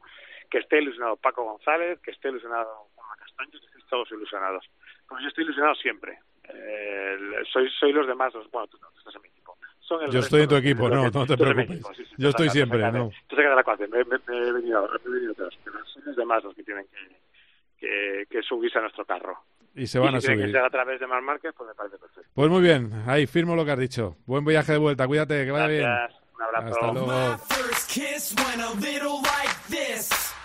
N: que esté ilusionado Paco González, que esté ilusionado Juan Castaño, que estéis todos ilusionados. Pues yo estoy ilusionado siempre. Eh, soy, soy los demás, los- bueno, tú no, tú estás en mi equipo. Son el
D: Yo estoy en tu equipo, no, no te preocupes.
N: equipo, sí, sí,
D: Yo estoy siempre,
N: de-
D: no.
N: tú de la me, me- me he venido, me he venido atrás, pero son los demás los que tienen que, que, que subirse a nuestro carro.
D: Y se van
N: y
D: a
N: que
D: subir.
N: a través de Mar Márquez, pues me parece perfecto.
D: Pues muy bien, ahí firmo lo que has dicho. Buen viaje de vuelta, cuídate, que vaya
N: Gracias,
D: bien.
N: un abrazo.
D: Hasta luego.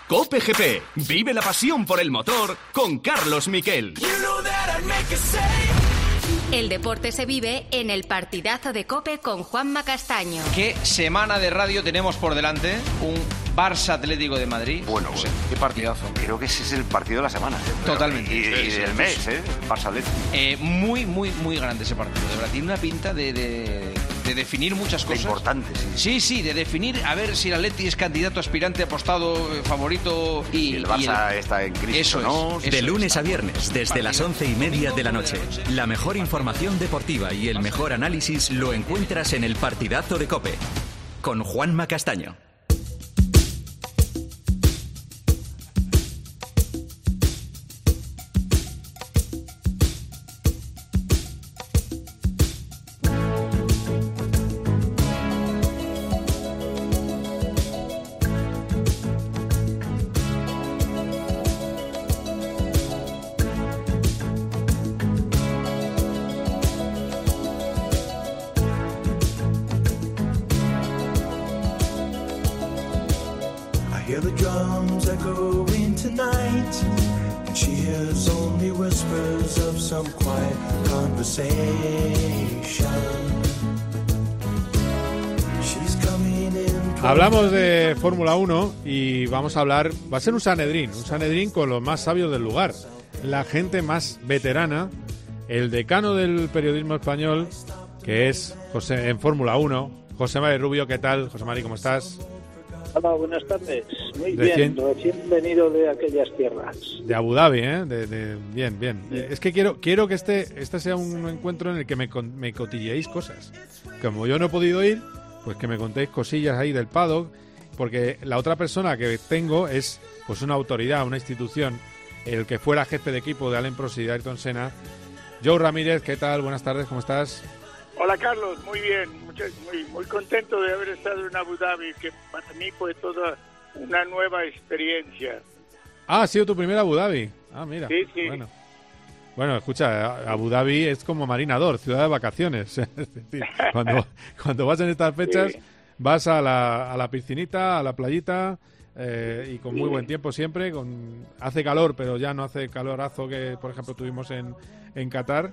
A: Cope GP. Vive la pasión por el motor con Carlos Miquel.
O: El deporte se vive en el partidazo de Cope con Juanma Castaño.
P: ¿Qué semana de radio tenemos por delante? Un Barça Atlético de Madrid.
Q: Bueno, qué partidazo. Creo que ese es el partido de la semana. ¿eh?
P: Totalmente.
Q: Y, del mes, ¿eh? Barça Atlético.
P: Eh, muy, muy, muy grande ese partido. De verdad, tiene una pinta de definir muchas cosas.
Q: importante, sí.
P: Sí, sí, de definir a ver si el Atleti es candidato aspirante, apostado, eh, favorito y,
Q: el Barça está en crisis,
P: Eso
Q: ¿no?
P: es,
R: De
P: eso
R: lunes
P: es.
R: a viernes, desde las once y media de la noche. La mejor información deportiva y el mejor análisis lo encuentras en el partidazo de Cope. Con Juanma Castaño.
D: Fórmula 1 y vamos a hablar, va a ser un Sanedrín, un Sanedrín con los más sabios del lugar, la gente más veterana, el decano del periodismo español, que es José en Fórmula 1, José María Rubio, ¿qué tal? José María, ¿cómo estás?
S: Hola, buenas tardes. Muy
D: Recién-
S: bien, recién venido de aquellas tierras.
D: De Abu Dhabi, ¿eh? De, de- bien, bien. Es que quiero, quiero que este, este sea un encuentro en el que me, me cotilleéis cosas. Como yo no he podido ir, pues que me contéis cosillas ahí del paddock, porque la otra persona que tengo es pues una autoridad, una institución, el que fuera jefe de equipo de Allen Prost y de Ayrton Senna. Joe Ramírez, ¿qué tal? Buenas tardes, ¿cómo estás?
T: Hola Carlos, muy bien, muy, muy contento de haber estado en Abu Dhabi, que para mí fue toda una nueva experiencia.
D: Ah, ha sido tu primera Abu Dhabi. Ah, mira.
T: Sí, sí.
D: Bueno. Bueno, escucha, Abu Dhabi es como Marinador, ciudad de vacaciones. Es decir, cuando, cuando vas en estas fechas,
T: Sí.
D: Vas a la, a la piscinita, a la playita, eh, y con muy buen tiempo siempre. Con, hace calor, pero ya no hace calorazo que, por ejemplo, tuvimos en, en Qatar.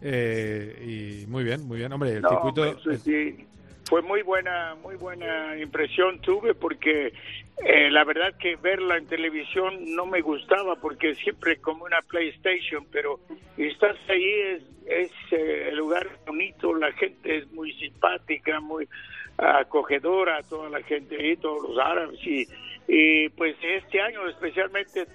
D: Eh, y muy bien, muy bien. Hombre, el
T: No,
D: circuito...
T: sí, fue muy buena, muy buena impresión tuve porque eh, la verdad que verla en televisión no me gustaba porque siempre como una PlayStation, pero estás ahí es, es eh, el lugar bonito, la gente es muy simpática, muy acogedora, toda la gente ahí, todos los árabes y, y pues este año especialmente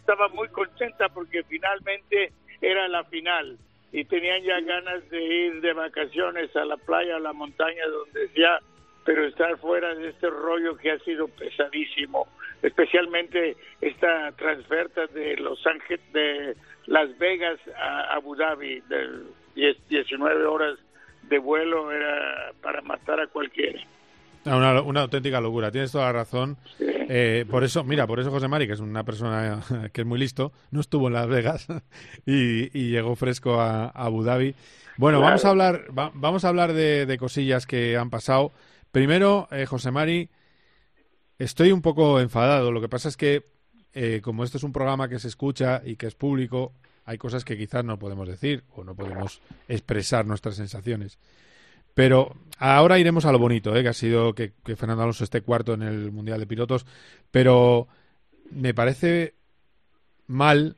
T: estaba muy contenta porque finalmente era la final y tenían ya ganas de ir de vacaciones a la playa, a la montaña, donde sea, pero estar fuera de este rollo que ha sido pesadísimo, especialmente esta transferta de Los Ángeles, de Las Vegas a Abu Dhabi, de 10, 19 horas de vuelo, era para matar a cualquiera.
D: Ah, Una, una auténtica locura, tienes toda la razón. Eh, por eso, mira, por eso José Mari, que es una persona que es muy listo, no estuvo en Las Vegas y, y llegó fresco a, a Abu Dhabi. Bueno, vamos a hablar, va- vamos a hablar de, de cosillas que han pasado. Primero, eh, José Mari, estoy un poco enfadado. Lo que pasa es que, eh, como esto es un programa que se escucha y que es público, hay cosas que quizás no podemos decir o no podemos expresar nuestras sensaciones. Pero ahora iremos a lo bonito, ¿eh? que ha sido que, Fernando Alonso esté cuarto en el Mundial de Pilotos. Pero me parece mal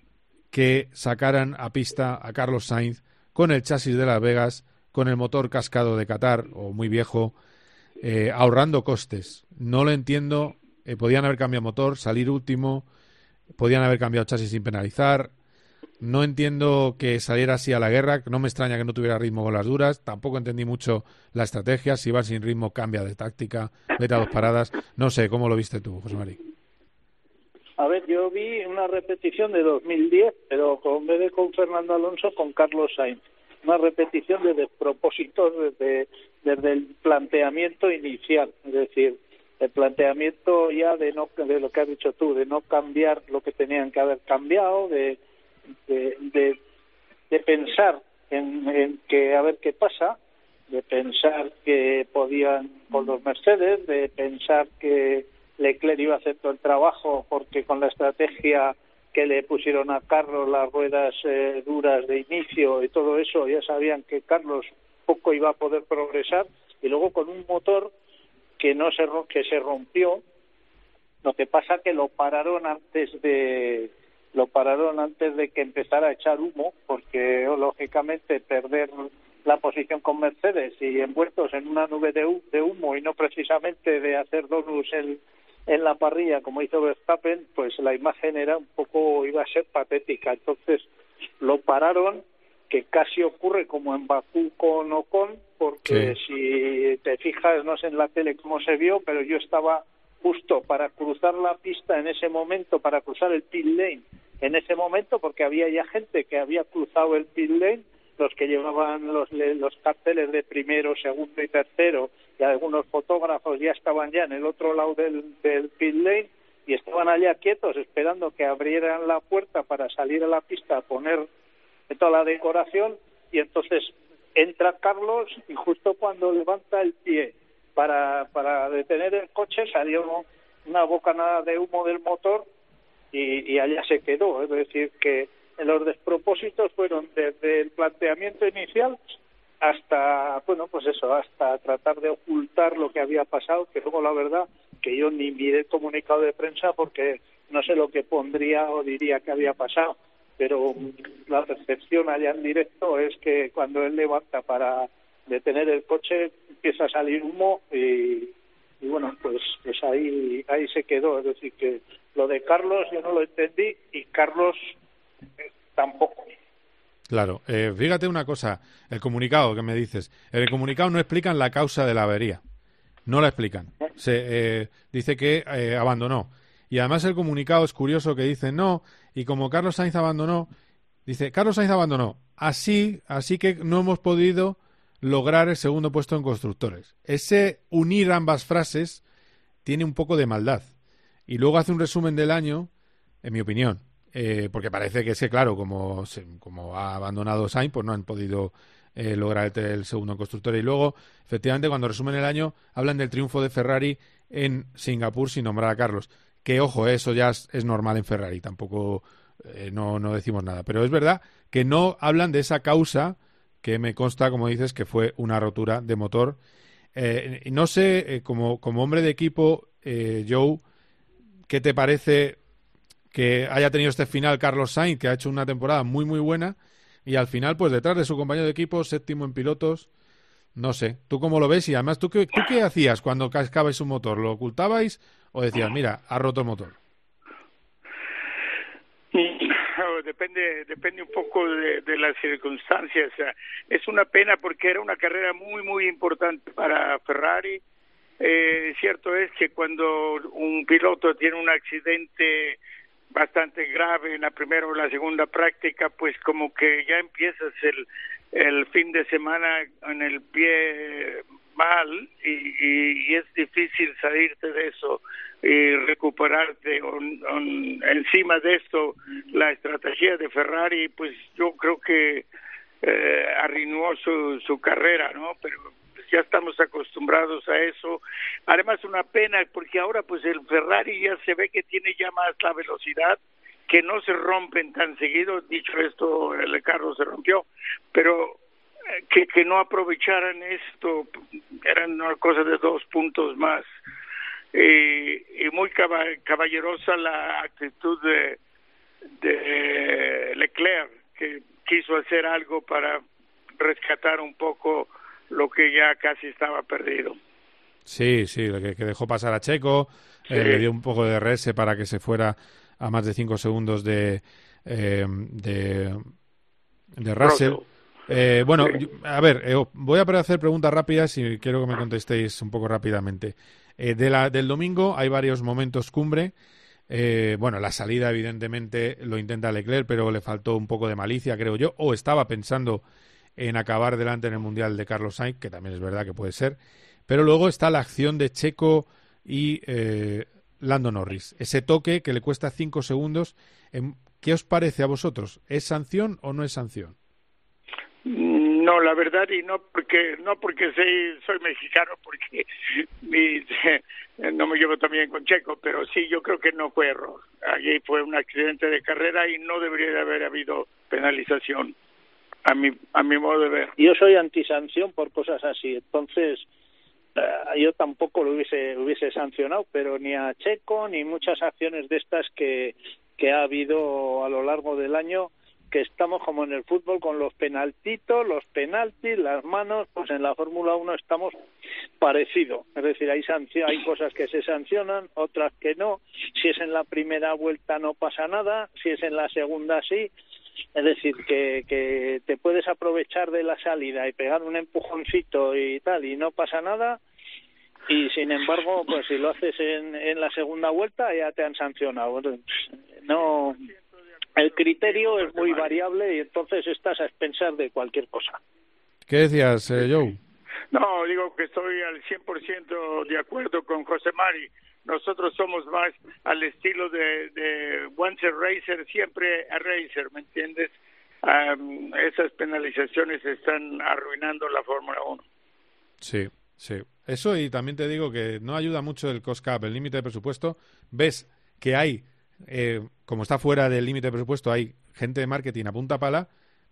D: que sacaran a pista a Carlos Sainz con el chasis de Las Vegas, con el motor cascado de Qatar o muy viejo, eh, ahorrando costes. No lo entiendo. Eh, podían haber cambiado motor, salir último, podían haber cambiado chasis sin penalizar. No entiendo que saliera así a la guerra. No me extraña que no tuviera ritmo con las duras. Tampoco entendí mucho la estrategia. Si va sin ritmo, cambia de táctica. Vete a dos paradas. No sé, ¿cómo lo viste tú, José María?
S: A ver, yo vi una repetición de 2010, pero con vez de con Fernando Alonso, con Carlos Sainz. Una repetición de despropósitos desde, desde el planteamiento inicial. Es decir, el planteamiento ya de, no, de lo que has dicho tú, de no cambiar lo que tenían que haber cambiado, de, de, de, pensar en, en que a ver qué pasa, de pensar que podían con los Mercedes, de pensar que Leclerc iba a hacer todo el trabajo porque con la estrategia que le pusieron a Carlos las ruedas eh, duras de inicio y todo eso, ya sabían que Carlos poco iba a poder progresar y luego con un motor que no se que se rompió lo que pasa que lo pararon antes de lo pararon antes de que empezara a echar humo porque lógicamente perder la posición con Mercedes y envueltos en una nube de humo y no precisamente de hacer donuts en, en la parrilla como hizo Verstappen pues la imagen era un poco iba a ser patética. Entonces lo pararon que casi ocurre como en Bakú con Ocon porque si te fijas no sé en la tele cómo se vio pero yo estaba justo para cruzar la pista en ese momento, para cruzar el pit lane en ese momento, porque había ya gente que había cruzado el pit lane, los que llevaban los, los carteles de primero, segundo y tercero, y algunos fotógrafos ya estaban ya en el otro lado del, del pit lane y estaban allá quietos esperando que abrieran la puerta para salir a la pista a poner toda la decoración y entonces entra Carlos y justo cuando levanta el pie para, para detener el coche salió una bocanada de humo del motor y, y allá se quedó. Es decir, que los despropósitos fueron desde el planteamiento inicial hasta, bueno, pues eso, hasta tratar de ocultar lo que había pasado, que luego la verdad que yo ni miré el comunicado de prensa porque no sé lo que pondría o diría que había pasado, pero la percepción allá en directo es que cuando él levanta para detener el coche empieza a salir humo y, y bueno, pues, pues ahí, ahí se quedó. Es decir, que lo de Carlos yo no lo entendí y Carlos eh, tampoco.
D: Claro, eh, fíjate una cosa, el comunicado que me dices, en el comunicado no explican la causa de la avería, no la explican. Se eh, dice que eh, abandonó. Y además el comunicado es curioso que dice no, y como Carlos Sainz abandonó, dice Carlos Sainz abandonó, así, así que no hemos podido lograr el segundo puesto en constructores. Ese unir ambas frases tiene un poco de maldad. Y luego hace un resumen del año, en mi opinión, eh, porque parece que es que, claro, como, se, como ha abandonado Sainz, pues no han podido eh, lograr el, segundo en constructores. Y luego, efectivamente, cuando resumen el año, hablan del triunfo de Ferrari en Singapur sin nombrar a Carlos. Que, ojo, eso ya es, es normal en Ferrari, tampoco eh, no, no decimos nada. Pero es verdad que no hablan de esa causa que me consta, como dices, que fue una rotura de motor. Eh, no sé, eh, como, como hombre de equipo, eh, Joe, ¿qué te parece que haya tenido este final Carlos Sainz, que ha hecho una temporada muy, muy buena, y al final, pues detrás de su compañero de equipo, séptimo en pilotos? No sé, ¿tú cómo lo ves? Y además, ¿tú qué, tú qué hacías cuando cascabais un motor? ¿Lo ocultabais o decías, mira, ha roto el motor?
T: depende depende un poco de, de, las circunstancias. Es una pena porque era una carrera muy, muy importante para Ferrari. Eh, cierto es que cuando un piloto tiene un accidente bastante grave en la primera o la segunda práctica, pues como que ya empiezas el, fin de semana en el pie mal y es difícil salirte de eso y recuperarte encima de esto la estrategia de Ferrari pues yo creo que eh, arruinó su, su carrera no pero ya estamos acostumbrados a eso. Además una pena porque ahora pues el Ferrari ya se ve que tiene ya más la velocidad que no se rompen tan seguido. Dicho esto el carro se rompió pero eh, que, que no aprovecharan esto eran una cosa de dos puntos más y, y muy caballerosa la actitud de, de Leclerc, que quiso hacer algo para rescatar un poco lo que ya casi estaba perdido.
D: Sí, sí, que, que dejó pasar a Checo, sí. eh, le dio un poco de RS para que se fuera a más de cinco segundos de, eh, de, de Russell. Eh, bueno, sí. a ver, eh, voy a hacer preguntas rápidas y quiero que me contestéis un poco rápidamente. Eh, de la, del domingo hay varios momentos cumbre. Eh, bueno, la salida evidentemente lo intenta Leclerc, pero le faltó un poco de malicia, creo yo, o estaba pensando en acabar delante en el Mundial de Carlos Sainz, que también es verdad que puede ser. Pero luego está la acción de Checo y eh, Lando Norris. Ese toque que le cuesta cinco segundos. ¿Qué os parece a vosotros? ¿Es sanción o no es sanción?
T: No, la verdad y no porque no porque soy, soy mexicano, porque no me llevo también con Checo, pero sí, yo creo que no fue error. Allí fue un accidente de carrera y no debería de haber habido penalización, a mi, a mi modo de ver.
S: Yo soy antisanción por cosas así, entonces uh, yo tampoco lo hubiese, hubiese sancionado, pero ni a Checo ni muchas acciones de estas que, que ha habido a lo largo del año que estamos como en el fútbol con los penaltitos, los penaltis, las manos, pues en la Fórmula 1 estamos parecido. Es decir, hay, hay cosas que se sancionan, otras que no. Si es en la primera vuelta no pasa nada, si es en la segunda sí. Es decir, que, que te puedes aprovechar de la salida y pegar un empujoncito y tal y no pasa nada. Y sin embargo, pues si lo haces en, en la segunda vuelta ya te han sancionado. No, el criterio es muy variable y entonces estás a expensar de cualquier cosa.
D: ¿Qué decías, eh, Joe?
T: No, digo que estoy al 100% de acuerdo con José Mari. Nosotros somos más al estilo de, de once a racer, siempre a racer, ¿me entiendes? Um, esas penalizaciones están arruinando la Fórmula 1.
D: Sí, sí. Eso y también te digo que no ayuda mucho el cost cap, el límite de presupuesto. Ves que hay eh, como está fuera del límite de presupuesto, hay gente de marketing a punta pala,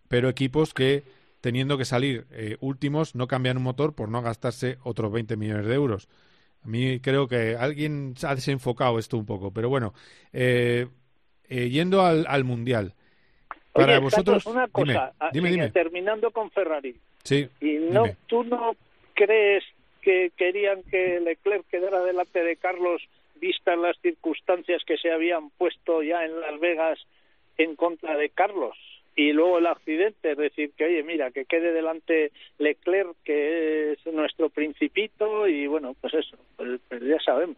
D: pero equipos que teniendo que salir eh, últimos no cambian un motor por no gastarse otros 20 millones de euros. A mí creo que alguien ha desenfocado esto un poco, pero bueno, eh, eh, yendo al, al Mundial. Para
S: Oye,
D: vosotros,
S: Carlos, una cosa, ah,
D: dime, dime.
S: terminando con Ferrari.
D: Sí,
S: ¿Y no, tú no crees que querían que Leclerc quedara delante de Carlos vistas las circunstancias que se habían puesto ya en Las Vegas en contra de Carlos? Y luego el accidente, es decir, que oye, mira, que quede delante Leclerc, que es nuestro principito, y bueno, pues eso, pues, pues ya sabemos.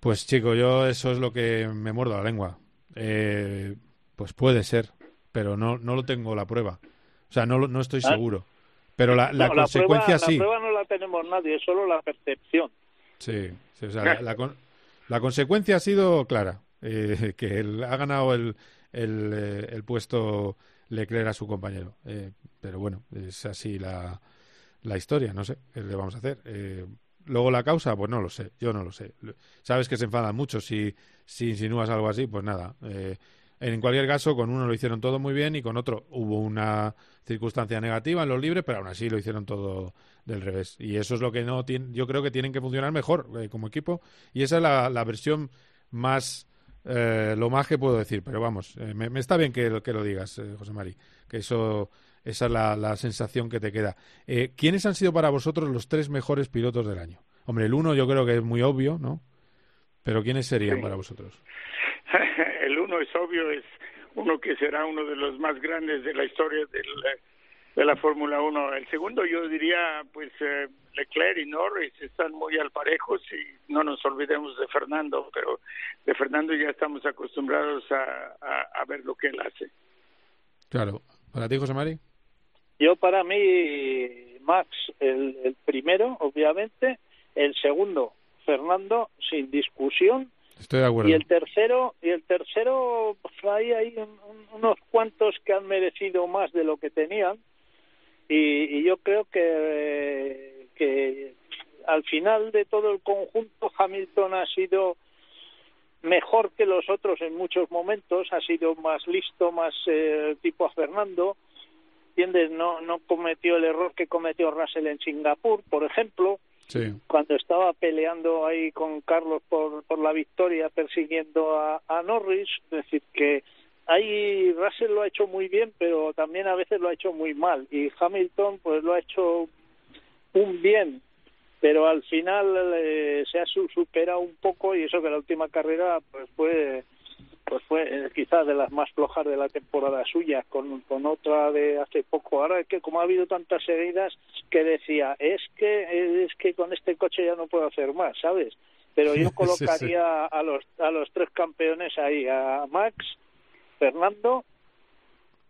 D: Pues chico, yo eso es lo que me muerdo la lengua. Eh, pues puede ser, pero no, no lo tengo la prueba. O sea, no, no estoy
S: Ah.
D: seguro. Pero la, la
S: No,
D: consecuencia
S: prueba,
D: sí.
S: La prueba no la tenemos nadie, es solo la percepción.
D: Sí, o sea, la, la con- la consecuencia ha sido clara, eh, que él ha ganado el, el, eh, el puesto Leclerc a su compañero. Eh, pero bueno, es así la, la historia, no sé, ¿qué le vamos a hacer? Eh, Luego la causa, pues no lo sé, yo no lo sé. Sabes que se enfadan mucho si, si insinúas algo así, pues nada. En cualquier caso, con uno lo hicieron todo muy bien y con otro hubo una circunstancia negativa en los libres, pero aún así lo hicieron todo del revés. Y eso es lo que no tiene, yo creo que tienen que funcionar mejor eh, como equipo. Y esa es la, la versión más, eh, lo más que puedo decir. Pero vamos, eh, me, me está bien que, lo- que lo digas, eh, José Mari, que eso, esa es la, la sensación que te queda. Eh, ¿Quiénes han sido para vosotros los tres mejores pilotos del año? Hombre, el uno yo creo que es muy obvio, ¿no? Pero ¿quiénes serían
T: Sí.
D: para vosotros?
T: el uno es obvio, es uno que será uno de los más grandes de la historia del, de la Fórmula 1. El segundo yo diría, pues eh, Leclerc y Norris están muy al parejos y no nos olvidemos de Fernando, pero de Fernando ya estamos acostumbrados a, a, a ver lo que él hace.
D: Claro. ¿Para ti, José Mari?
S: Yo para mí, Max, el, el primero, obviamente, el segundo, Fernando, sin discusión,
D: Estoy de acuerdo.
S: y el tercero, y el tercero, pues ahí hay un- un- unos cuantos que han merecido más de lo que tenían, y, y yo creo que, que al final de todo el conjunto Hamilton ha sido mejor que los otros en muchos momentos, ha sido más listo, más eh, tipo a Fernando, ¿entiendes? No, no cometió el error que cometió Russell en Singapur, por ejemplo,
D: Sí.
S: cuando estaba peleando ahí con Carlos por, por la victoria, persiguiendo a, a Norris, es decir, que ahí Russell lo ha hecho muy bien, pero también a veces lo ha hecho muy mal, y Hamilton pues lo ha hecho un bien, pero al final eh, se ha su- superado un poco y eso que la última carrera pues fue pues fue eh, quizás de las más flojas de la temporada suya. Con, con otra de hace poco. Ahora es que como ha habido tantas seguidas que decía es que es que con este coche ya no puedo hacer más sabes pero yo
D: Sí, sí.
S: colocaría a los a los tres campeones ahí a Max Fernando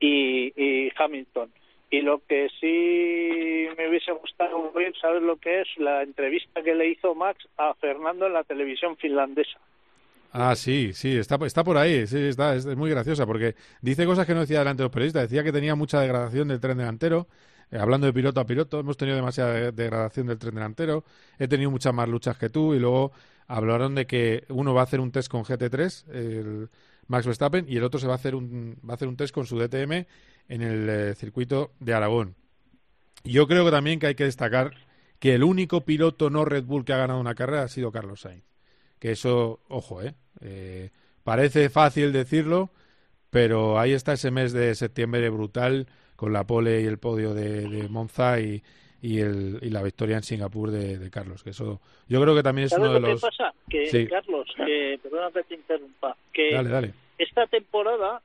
S: y, Hamilton y lo que sí me hubiese gustado ver, ¿sabes lo que es? La entrevista que le hizo Max a Fernando en la televisión finlandesa.
D: Ah, sí, sí, está, está por ahí, sí, está, es, muy graciosa porque dice cosas que no decía delante de los periodistas, decía que tenía mucha degradación del tren delantero, eh, hablando de piloto a piloto, hemos tenido demasiada de- degradación del tren delantero, he tenido muchas más luchas que tú y luego hablaron de que uno va a hacer un test con GT3, el Max Verstappen, y el otro se va a hacer un, va a hacer un test con su DTM en el eh, circuito de Aragón. Yo creo que también que hay que destacar que el único piloto no Red Bull que ha ganado una carrera ha sido Carlos Sainz. Que eso, ojo, ¿eh? Eh, parece fácil decirlo, pero ahí está ese mes de septiembre brutal con la pole y el podio de, de Monza y, y, el, y la victoria en Singapur de, de Carlos. Que eso, yo creo que también es
S: ¿Sabes
D: uno de
S: lo
D: los.
S: que pasa? Que,
D: Sí.
S: Carlos, que, perdona que te interrumpa, que
D: Dale, dale.
S: esta temporada,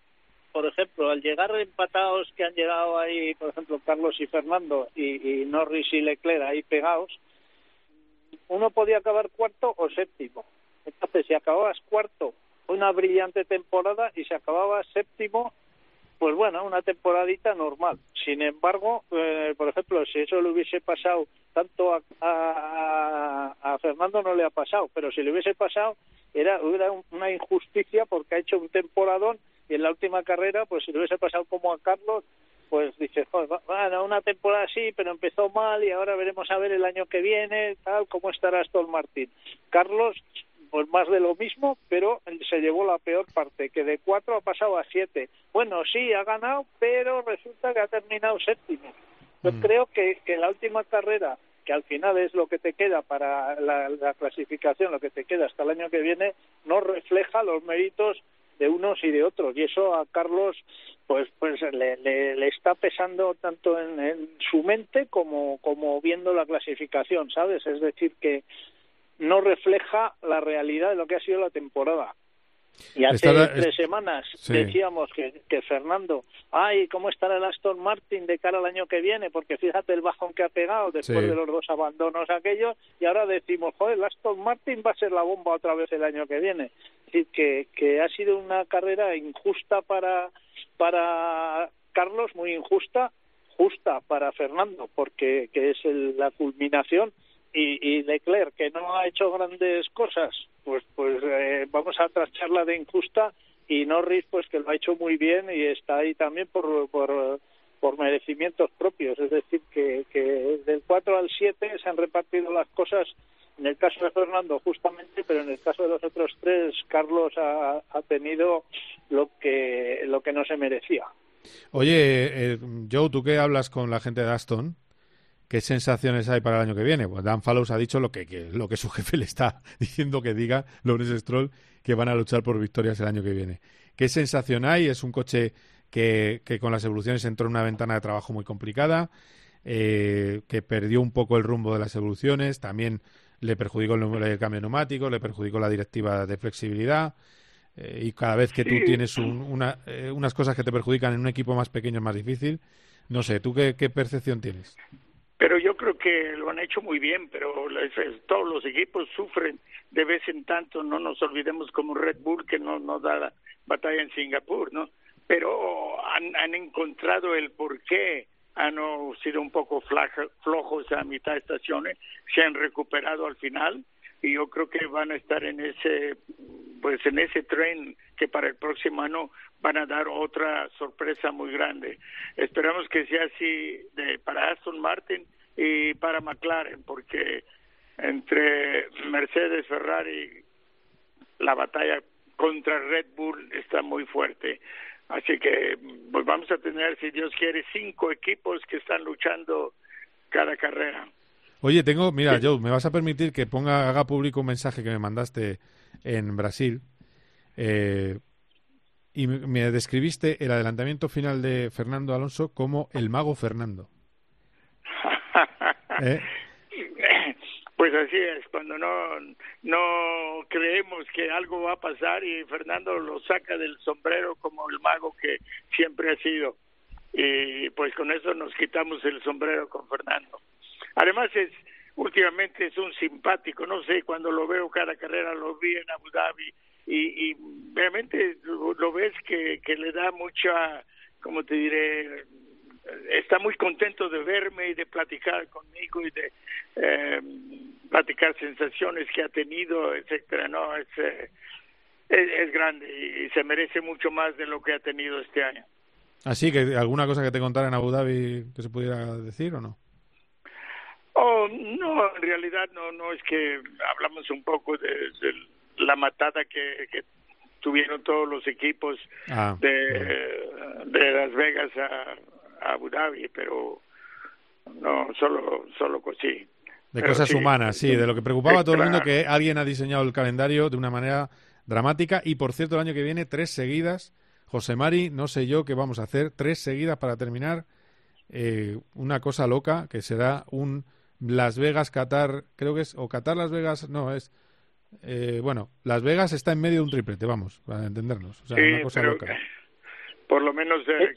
S: por ejemplo, al llegar empatados que han llegado ahí, por ejemplo, Carlos y Fernando y, y Norris y Leclerc ahí pegados, uno podía acabar cuarto o séptimo. Entonces, si acababas cuarto, una brillante temporada, y si acababas séptimo, pues bueno, una temporadita normal. Sin embargo, eh, por ejemplo, si eso le hubiese pasado tanto a, a, a Fernando no le ha pasado, pero si le hubiese pasado era, era un- una injusticia porque ha hecho un temporadón y en la última carrera, pues si le hubiese pasado como a Carlos, pues dices, "Joder, va- bueno, una temporada sí, pero empezó mal y ahora veremos a ver el año que viene, tal, cómo estará Aston Martin. Carlos pues más de lo mismo, pero se llevó la peor parte, que de cuatro ha pasado a siete. Bueno, sí, ha ganado, pero resulta que ha terminado séptimo. Yo
D: Mm.
S: creo que, que la última carrera, que al final es lo que te queda para la, la clasificación, lo que te queda hasta el año que viene, no refleja los méritos de unos y de otros. Y eso a Carlos pues pues le, le, le está pesando tanto en, en su mente como, como viendo la clasificación, ¿sabes? Es decir, que no refleja la realidad de lo que ha sido la temporada. Y hace tres
D: es-
S: semanas
D: Sí.
S: decíamos que, que Fernando, ay, ¿cómo estará el Aston Martin de cara al año que viene? Porque fíjate el bajón que ha pegado después
D: Sí.
S: de los dos abandonos aquellos, y ahora decimos, joder, el Aston Martin va a ser la bomba otra vez el año que viene. Es decir, que, que ha sido una carrera injusta para, para Carlos, muy injusta, justa para Fernando, porque que es el- la culminación y, y Leclerc que no ha hecho grandes cosas pues pues eh, vamos a tracharla de injusta y Norris pues que lo ha hecho muy bien y está ahí también por por, por merecimientos propios. Es decir que, que del 4 al 7 se han repartido las cosas. En el caso de Fernando justamente pero en el caso de los otros tres Carlos ha, ha tenido lo que lo que no se merecía.
D: Oye, eh, Joe, tú que hablas con la gente de Aston, ¿qué sensaciones hay para el año que viene? Pues Dan Fallows ha dicho lo que, que- lo que su jefe le está diciendo que diga, Lawrence Stroll, que van a luchar por victorias el año que viene. ¿Qué sensación hay? Es un coche que, que con las evoluciones entró en una ventana de trabajo muy complicada, eh, que perdió un poco el rumbo de las evoluciones, también le perjudicó el, cambio neumático, le perjudicó la directiva de flexibilidad. eh, y cada vez que tú tienes un- una, eh, unas cosas que te perjudican en un equipo más pequeño es más difícil. No sé, ¿tú qué, qué percepción tienes?
T: Pero yo creo que lo han hecho muy bien, pero les- todos los equipos sufren de vez en tanto. No nos olvidemos como Red Bull que no, no da la batalla en Singapur, ¿no? Pero han, han encontrado el por qué han sido un poco flaja- flojos a mitad de estaciones, se han recuperado al final y yo creo que van a estar en ese pues en ese tren que para el próximo año van a dar otra sorpresa muy grande. Esperamos que sea así de, para Aston Martin y para McLaren, porque entre Mercedes, Ferrari, la batalla contra Red Bull está muy fuerte. Así que pues vamos a tener, si Dios quiere, cinco equipos que están luchando cada carrera.
D: Oye, tengo, mira, Joe, ¿me vas a permitir que ponga, haga público un mensaje que me mandaste en Brasil? Eh, y me describiste el adelantamiento final de Fernando Alonso como el mago Fernando. ¿Eh?
T: Pues así es, cuando no, no creemos que algo va a pasar y Fernando lo saca del sombrero como el mago que siempre ha sido. Y pues con eso nos quitamos el sombrero con Fernando. Además es últimamente es un simpático, no sé, cuando lo veo cada carrera, lo vi en Abu Dhabi y, y realmente lo, lo ves que, que le da mucha, como te diré, está muy contento de verme y de platicar conmigo y de eh, platicar sensaciones que ha tenido, etcétera. No, es, eh, es, es grande y se merece mucho más de lo que ha tenido este año.
D: Así que alguna cosa que te contara en Abu Dhabi que se pudiera decir o no?
T: Oh, no, en realidad no, no es que hablamos un poco de, de la matada que, que tuvieron todos los equipos
D: Ah,
T: de, de Las Vegas a, a Abu Dhabi, pero no, solo, solo sí.
D: De
T: Pero
D: cosas
T: sí,
D: humanas, sí, de lo que preocupaba a todo el mundo que alguien ha diseñado el calendario de una manera dramática. Y por cierto el año que viene tres seguidas, José Mari, no sé yo qué vamos a hacer, tres seguidas para terminar eh, una cosa loca que será un Las Vegas Qatar, creo que es o Qatar Las Vegas, no es eh, bueno, Las Vegas está en medio de un triplete, vamos, para entendernos, o sea,
T: Sí,
D: una cosa
T: pero
D: loca.
T: por lo menos eh,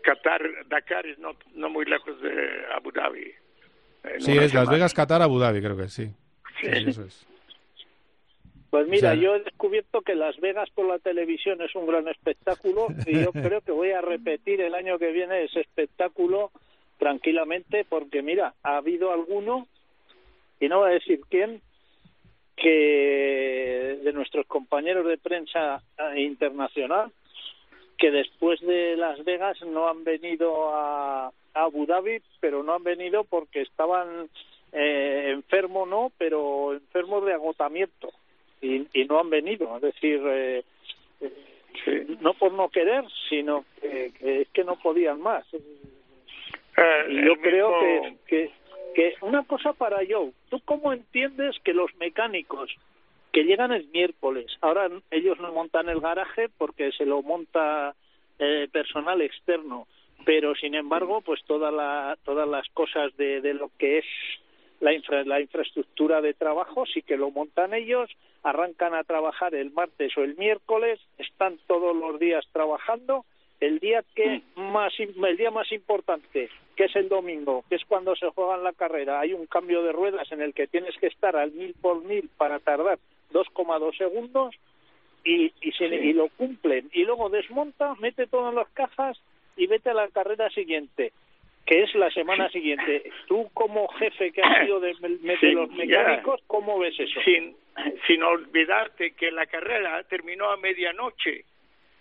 T: Qatar, Dakar es no, no muy lejos de Abu Dhabi.
D: Sí, es Las. Vegas Qatar Abu Dhabi, creo que sí. Sí, eso es.
S: Pues mira,
D: O sea-
S: yo he descubierto que Las Vegas por la televisión es un gran espectáculo y yo creo que voy a repetir el año que viene ese espectáculo tranquilamente porque mira, ha habido alguno, y no voy a decir quién, que de nuestros compañeros de prensa eh, internacional, que después de Las Vegas no han venido a, a Abu Dhabi, pero no han venido porque estaban eh, enfermos, no, pero enfermos de agotamiento y, y no han venido. Es decir, eh, eh, no por no querer, sino que, que es que no podían más. y yo creo
T: mismo-
S: que, que, que una cosa para Joe, ¿tú cómo entiendes que los mecánicos que llegan el miércoles, ahora ellos no montan el garaje porque se lo monta eh, personal externo, pero sin embargo, pues toda la, todas las cosas de, de lo que es la, infra- la infraestructura de trabajo sí que lo montan ellos, arrancan a trabajar el martes o el miércoles, están todos los días trabajando. El día que más el día más importante, que es el domingo, que es cuando se juega la carrera, hay un cambio de ruedas en el que tienes que estar al mil por mil para tardar 2,2 segundos y, y, se- y lo cumplen. Y luego desmonta, mete todo en las cajas y vete a la carrera siguiente, que es la semana siguiente. Tú como jefe que has sido de, de
T: Sí,
S: los
T: ya.
S: mecánicos, ¿cómo ves eso?
T: sin, sin olvidarte que la carrera terminó a medianoche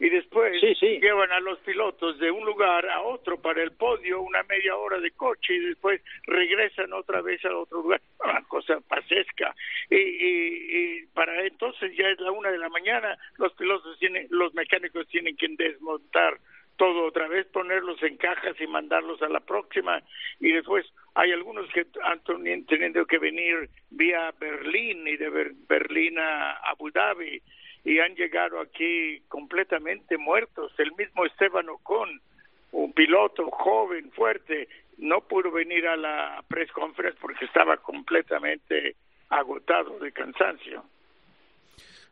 T: y después llevan a los pilotos de un lugar a otro para el podio una media hora de coche y después regresan otra vez a otro lugar. Una cosa pasesca. Y, y- y para entonces ya es la una de la mañana los pilotos tienen los mecánicos tienen que desmontar todo otra vez, ponerlos en cajas y mandarlos a la próxima. Y después hay algunos que han teni- tenido que venir vía Berlín y de Ber- Berlín a Abu Dhabi y han llegado aquí completamente muertos. El mismo Esteban Ocon, un piloto joven, fuerte, no pudo venir a la press conference porque estaba completamente agotado de cansancio.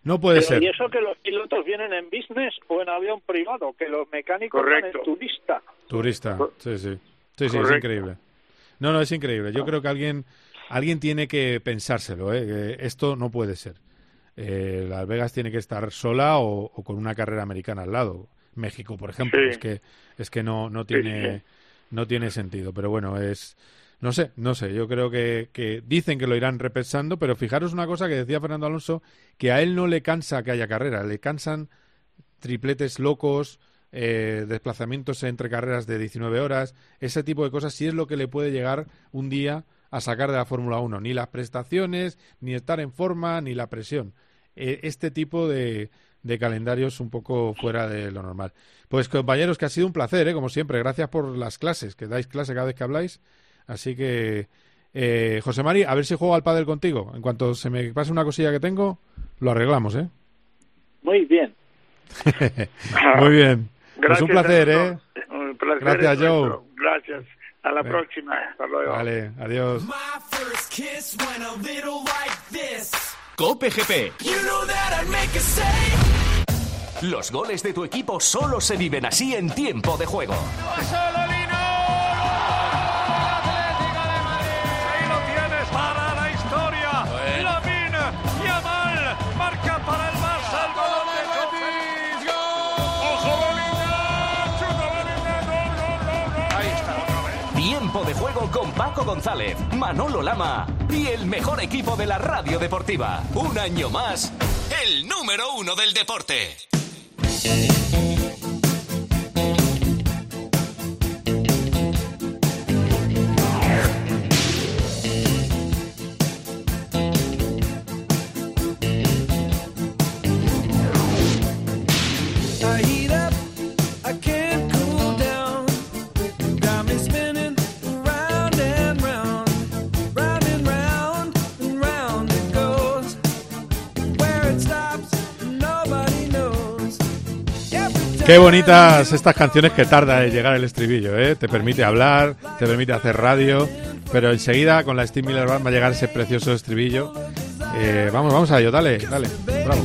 D: No puede
S: Pero,
D: ser.
S: Y eso que los pilotos vienen en business o en avión privado, que los mecánicos van en turista.
D: Turista, sí, sí. Sí, sí, es
S: Correcto.
D: increíble. No, no, es increíble. Yo creo que alguien, alguien tiene que pensárselo, ¿eh? que esto no puede ser. Eh, Las Vegas tiene que estar sola o, o con una carrera americana al lado. México, por ejemplo,
T: Sí.
D: es que es que no no
T: Sí,
D: tiene
T: sí.
D: no tiene sentido. Pero bueno, es no sé, no sé. Yo creo que, que dicen que lo irán repensando, pero fijaros una cosa que decía Fernando Alonso, que a él no le cansa que haya carrera, le cansan tripletes locos, eh, desplazamientos entre carreras de 19 horas, ese tipo de cosas sí es lo que le puede llegar un día a sacar de la Fórmula 1. Ni las prestaciones, ni estar en forma, ni la presión. Eh, este tipo de, de calendarios un poco fuera de lo normal. Pues compañeros, que ha sido un placer, ¿eh? como siempre. Gracias por las clases, que dais clase cada vez que habláis. Así que, eh, José Mari, a ver si juego al pádel contigo. En cuanto se me pase una cosilla que tengo, lo arreglamos, ¿eh?
S: Muy bien.
D: Muy bien. pues
T: Gracias,
D: un placer, ¿eh?
T: Un placer
D: Gracias. Joe.
T: Gracias. A la próxima. Hasta luego.
D: Vale, adiós.
A: Cope GP.
U: You know that I'd make a say.
A: Los goles de tu equipo solo se viven así en tiempo de juego. Paco González, Manolo Lama y el mejor equipo de la radio deportiva. Un año más, el número uno del deporte.
D: Qué bonitas estas canciones que tarda en llegar el estribillo, ¿eh? Te permite hablar, te permite hacer radio, pero enseguida con la Steve Miller Band va a llegar ese precioso estribillo. Eh, vamos, vamos a ello, dale, dale. Bravo.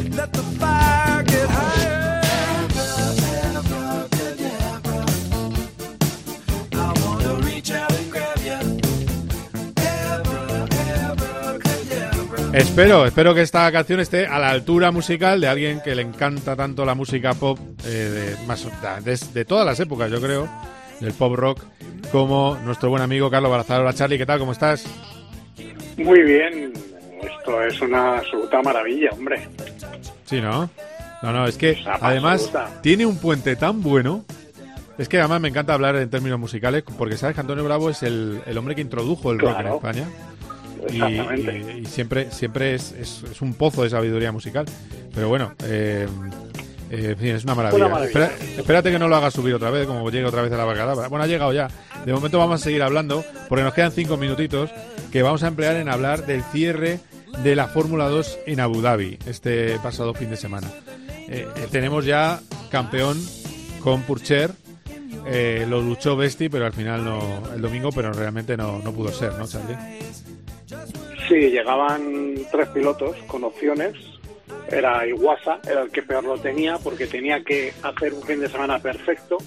D: Espero, espero que esta canción esté a la altura musical de alguien que le encanta tanto la música pop eh, de, más, de, de todas las épocas, yo creo, del pop rock, como nuestro buen amigo Carlos Barazal. Hola Charlie, ¿qué tal? ¿Cómo estás?
V: Muy bien, esto es una absoluta maravilla, hombre.
D: Sí, ¿no? No, no, es que además tiene un puente tan bueno. Es que además me encanta hablar en términos musicales, porque sabes que Antonio Bravo es el, el hombre que introdujo el rock en. España. Y,
V: Exactamente.
D: y- y siempre siempre es, es- es un pozo de sabiduría musical. Pero bueno, eh, eh, es una maravilla.
V: Una maravilla.
D: Espera- espérate que no lo hagas subir otra vez, como llegue otra vez a la barcada. Bueno, ha llegado ya. De momento vamos a seguir hablando, porque nos quedan cinco minutitos que vamos a emplear en hablar del cierre de la Fórmula 2 en Abu Dhabi este pasado fin de semana. Eh, eh, tenemos ya campeón con Purcher. Eh, lo luchó Besti, pero al final no, el domingo, pero realmente no, no pudo ser, ¿no, Charlie?
V: Sí, llegaban tres pilotos con opciones. Era Iwasa, era el que peor lo tenía porque tenía que hacer un fin de semana perfecto,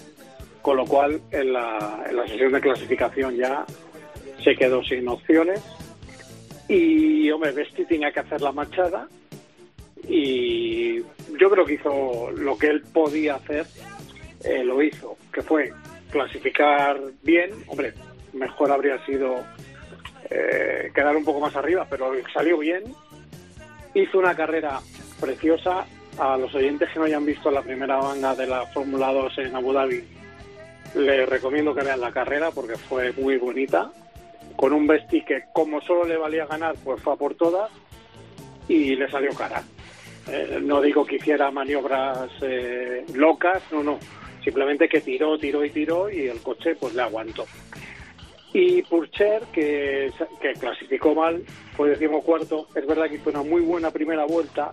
V: con lo cual en la, en la sesión de clasificación ya se quedó sin opciones. Y, hombre, Besti tenía que hacer la machada y yo creo que hizo lo que él podía hacer, eh, lo hizo, que fue clasificar bien. Hombre, mejor habría sido eh, quedar un poco más arriba, pero salió bien. Hizo una carrera preciosa. A los oyentes que no hayan visto la primera banda de la Fórmula 2 en Abu Dhabi, les recomiendo que vean la carrera porque fue muy bonita. Con un Vesti que, como solo le valía ganar, pues fue a por todas y le salió cara. Eh, no digo que hiciera maniobras eh, locas, no, no. Simplemente que tiró, tiró y tiró y el coche pues le aguantó. Y Purcher, que, que clasificó mal, fue decimocuarto. Es verdad que hizo una muy buena primera vuelta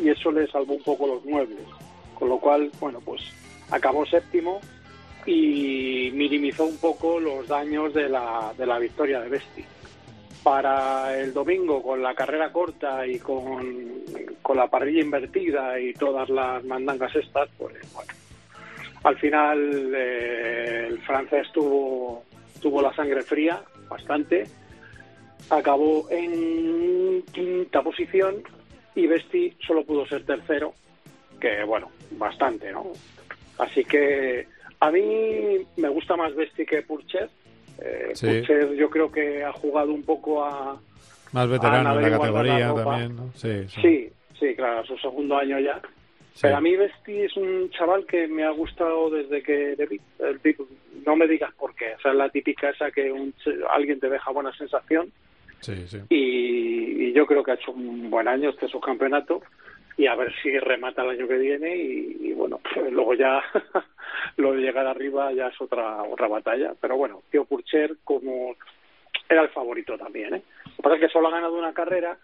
V: y eso le salvó un poco los muebles. Con lo cual, bueno, pues acabó séptimo y minimizó un poco los daños de la, de la victoria de Besti. Para el domingo, con la carrera corta y con, con la parrilla invertida y todas las mandangas estas, pues bueno, al final eh, el francés tuvo, tuvo la sangre fría, bastante. Acabó en quinta posición y Besti solo pudo ser tercero, que bueno, bastante, ¿no? Así que a mí me gusta más Besti que Purcher. Eh,
D: Sí.
V: Purcher yo creo que ha jugado un poco a...
D: Más veterano en la categoría también, ¿no? Sí, sí.
V: Sí, sí, claro, su segundo año ya. Pero a mí Besti es un chaval que me ha gustado desde que le vi. El tipo- no me digas por qué. O sea, es la típica esa que un alguien te deja buena sensación.
D: Sí, sí.
V: Y, y yo creo que ha hecho un buen año este subcampeonato. Y a ver si remata el año que viene. Y, y bueno, pues luego ya lo de llegar arriba ya es otra otra batalla. Pero bueno, Tío Purcher como era el favorito también. ¿eh? Lo que pasa es que solo ha ganado una carrera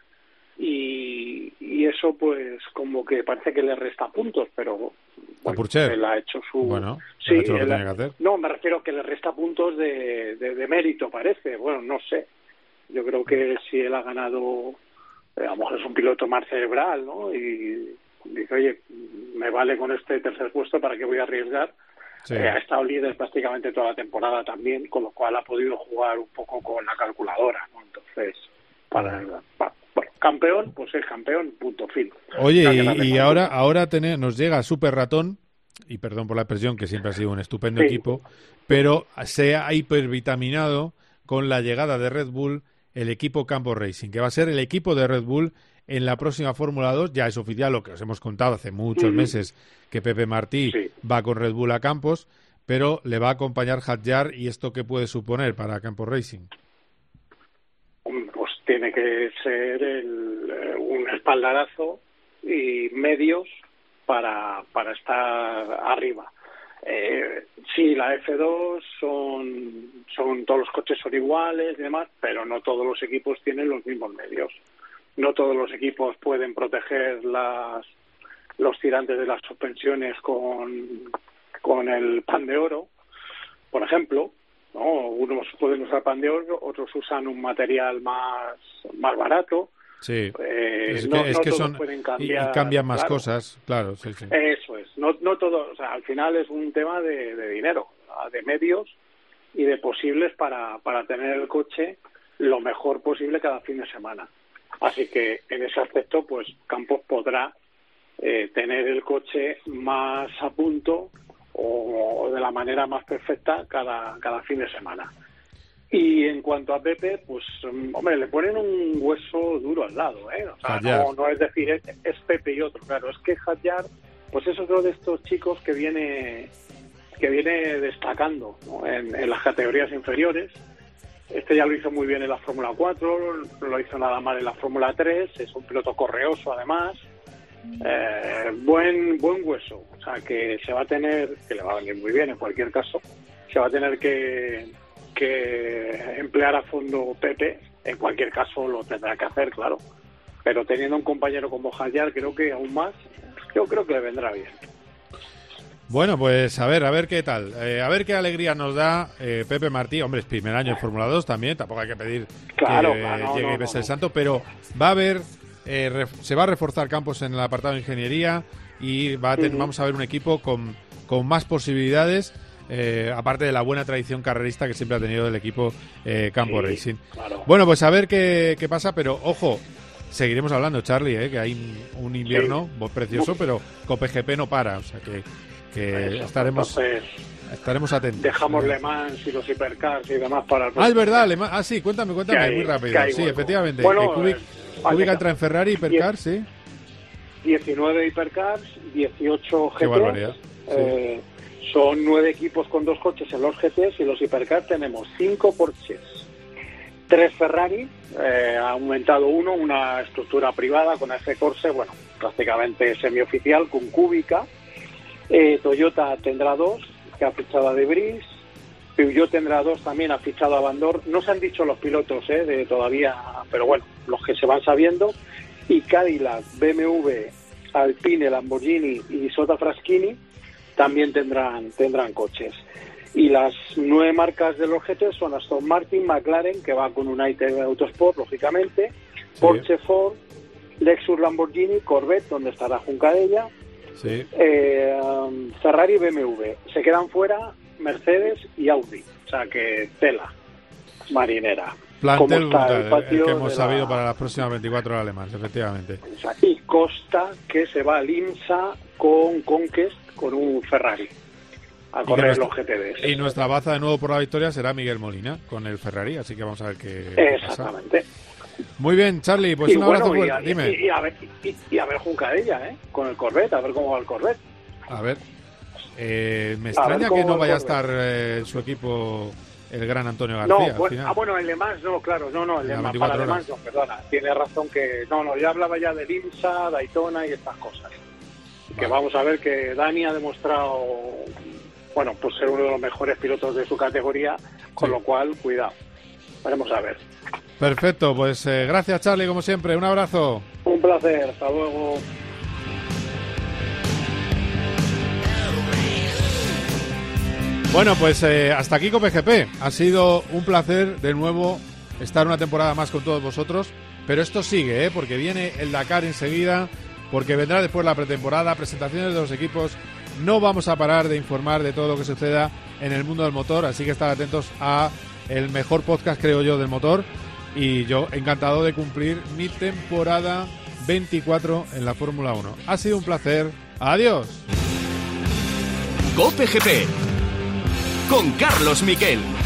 V: y, y eso pues como que parece que le resta puntos, pero
D: A Purcher.
V: él ha hecho su...
D: Bueno,
V: Sí,
D: ha hecho lo que
V: él ha-
D: tenía que hacer.
V: No, me refiero que le resta puntos de, de, de mérito, parece. Bueno, no sé. Yo creo que si él ha ganado, eh, a lo mejor es un piloto más cerebral, ¿no? Y dice, oye, me vale con este tercer puesto, ¿para qué voy a arriesgar?
D: Sí.
V: Eh, ha estado líder prácticamente toda la temporada también, con lo cual ha podido jugar un poco con la calculadora, ¿no? Entonces, para, pa- bueno, campeón, pues es campeón, punto fin.
D: Oye, y, ahora, ahora tene- nos llega Super Ratón, y perdón por la expresión, que siempre ha sido un estupendo
V: Sí.
D: equipo, pero se ha hipervitaminado con la llegada de Red Bull el equipo Campo Racing, que va a ser el equipo de Red Bull en la próxima Fórmula 2. Ya es oficial lo que os hemos contado hace muchos meses, que Pepe Martí va con Red Bull a Campos, pero le va a acompañar Hadjar, ¿y esto qué puede suponer para Campo Racing?
V: Que ser el, eh, un espaldarazo y medios para, para estar arriba. Eh, sí, la F2 son, son todos los coches son iguales y demás, pero no todos los equipos tienen los mismos medios. No todos los equipos pueden proteger las, los tirantes de las suspensiones con, con el pan de oro, por ejemplo. ¿No? Unos pueden usar pan de oro, otros usan un material más, más barato.
D: Sí,
V: Eh,
D: es
V: no-
D: que, es
V: no
D: que
V: todos
D: son
V: pueden
D: y-
V: cambiar,
D: y cambian más
V: claro.
D: cosas, claro, sí, sí.
V: Eso es, no, no todo, o sea, al final es un tema de, de dinero, de medios y de posibles para, para tener el coche lo mejor posible cada fin de semana. Así que en ese aspecto, pues Campos podrá eh, tener el coche más a punto o, de la manera más perfecta cada, cada fin de semana. Y en cuanto a Pepe, pues, hombre, le ponen un hueso duro al lado, ¿eh? O sea, no, no es decir, es, es Pepe y otro, claro, es que Hadjar, pues es otro de estos chicos que viene que viene destacando ¿no? en, en las categorías inferiores Este ya lo hizo muy bien en la Fórmula 4, no lo hizo nada mal en la Fórmula 3, es un piloto correoso además. Eh, buen buen hueso, o sea que se va a tener, que le va a venir muy bien en cualquier caso, se va a tener que, que emplear a fondo Pepe, en cualquier caso lo tendrá que hacer, claro. Pero teniendo un compañero como Hayar, creo que aún más, yo creo que le vendrá bien.
D: Bueno, pues a ver, a ver qué tal. Eh, a ver qué alegría nos da eh, Pepe Martí. Hombre, es primer año en Fórmula 2 también, tampoco hay que pedir
V: Claro,
D: que
V: claro, no,
D: llegue
V: no,
D: y bese el santo, pero va a haber, eh, ref- se va a reforzar campos en el apartado de ingeniería y va a ten-
V: Ujú.
D: vamos a ver un equipo con, con más posibilidades, eh, aparte de la buena tradición carrerista que siempre ha tenido el equipo eh, Campo
V: Sí,
D: Racing.
V: claro.
D: Bueno, pues a ver qué, qué pasa, pero ojo, seguiremos hablando, Charlie, eh, que hay un invierno precioso, pero COPGP no para, o sea que, que
V: Eso,
D: estaremos,
V: entonces,
D: estaremos atentos.
V: dejamos Le Mans y los hipercars y demás para el
D: Ah, es verdad, Alemán. Ah, sí, cuéntame, cuéntame,
V: hay-
D: muy rápido. Sí,
V: hueco.
D: efectivamente.
V: Bueno,
D: Eh, Kubica,
V: que-
D: entra en Ferrari, Hipercar, sí.
V: 19 hipercars, 18
D: Qué
V: GTs.
D: barbaridad,
V: eh, son nueve equipos con dos coches en los GTs y los hipercars tenemos cinco Porsches, tres Ferrari, eh, ha aumentado uno, una estructura privada con F Corse, bueno, prácticamente semioficial con Kubica. Eh, Toyota tendrá dos, que ha fichado a Debris. Peugeot tendrá dos, también ha fichado a Bandor. No se han dicho los pilotos eh, de todavía, pero bueno, los que se van sabiendo. Y Cadillac, BMW, Alpine, Lamborghini y Sota Fraschini también tendrán, tendrán coches. Y las nueve marcas de los GT son Aston Martin, McLaren, que va con un ITV Autosport, lógicamente, Porsche Ford, Lexus Lamborghini, Corvette, donde estará Juncadella,
D: Sí.
V: eh, Ferrari y BMW. Se quedan fuera Mercedes y Audi. O sea que tela marinera.
D: Plantel
V: ¿Cómo está
D: brutal,
V: el
D: el,
V: patio
D: que hemos
V: la-
D: sabido para las próximas 24 horas alemanas, efectivamente.
V: Y Costa, que se va al IMSA con Conquest, con un Ferrari, a
D: Y
V: correr
D: nuestra-
V: los GTDs.
D: Y nuestra baza de nuevo por la victoria será Miguel Molina con el Ferrari, así que vamos a ver qué, pasa.
V: Exactamente.
D: Muy bien, Charlie, pues
V: y
D: un abrazo
V: bueno, y
D: fuerte.
V: a,
D: Dime.
V: y- y a ver, y, y a ver Juncadella, ¿eh? Con el Corvette, a ver cómo va el Corvette.
D: A ver. Eh, me extraña que no
V: va
D: vaya a estar eh, su equipo el gran Antonio
V: No,
D: García. al
V: bueno,
D: final.
V: ah, bueno, el Le Mans no, claro, no, no, el Mans,
D: 24
V: para Le
D: horas.
V: Mans no, perdona, tiene razón que, no, no, yo hablaba ya del IMSA, Daytona y estas cosas. Que vamos a ver que Dani ha demostrado, bueno, pues ser uno de los mejores pilotos de su categoría, con lo cual, cuidado, veremos a ver.
D: Perfecto, pues eh, gracias Charlie, como siempre. Un abrazo.
V: Un placer, hasta luego.
D: Bueno, pues eh, hasta aquí con PGP. Ha sido un placer de nuevo estar una temporada más con todos vosotros. Pero esto sigue, ¿eh? porque viene el Dakar enseguida, porque vendrá después la pretemporada, presentaciones de los equipos. No vamos a parar de informar de todo lo que suceda en el mundo del motor, así que estar atentos a el mejor podcast, creo yo, del motor. Y yo encantado de cumplir mi temporada 24 en la Fórmula 1. Ha sido un placer. Adiós.
A: Cope GP con Carlos Miquel.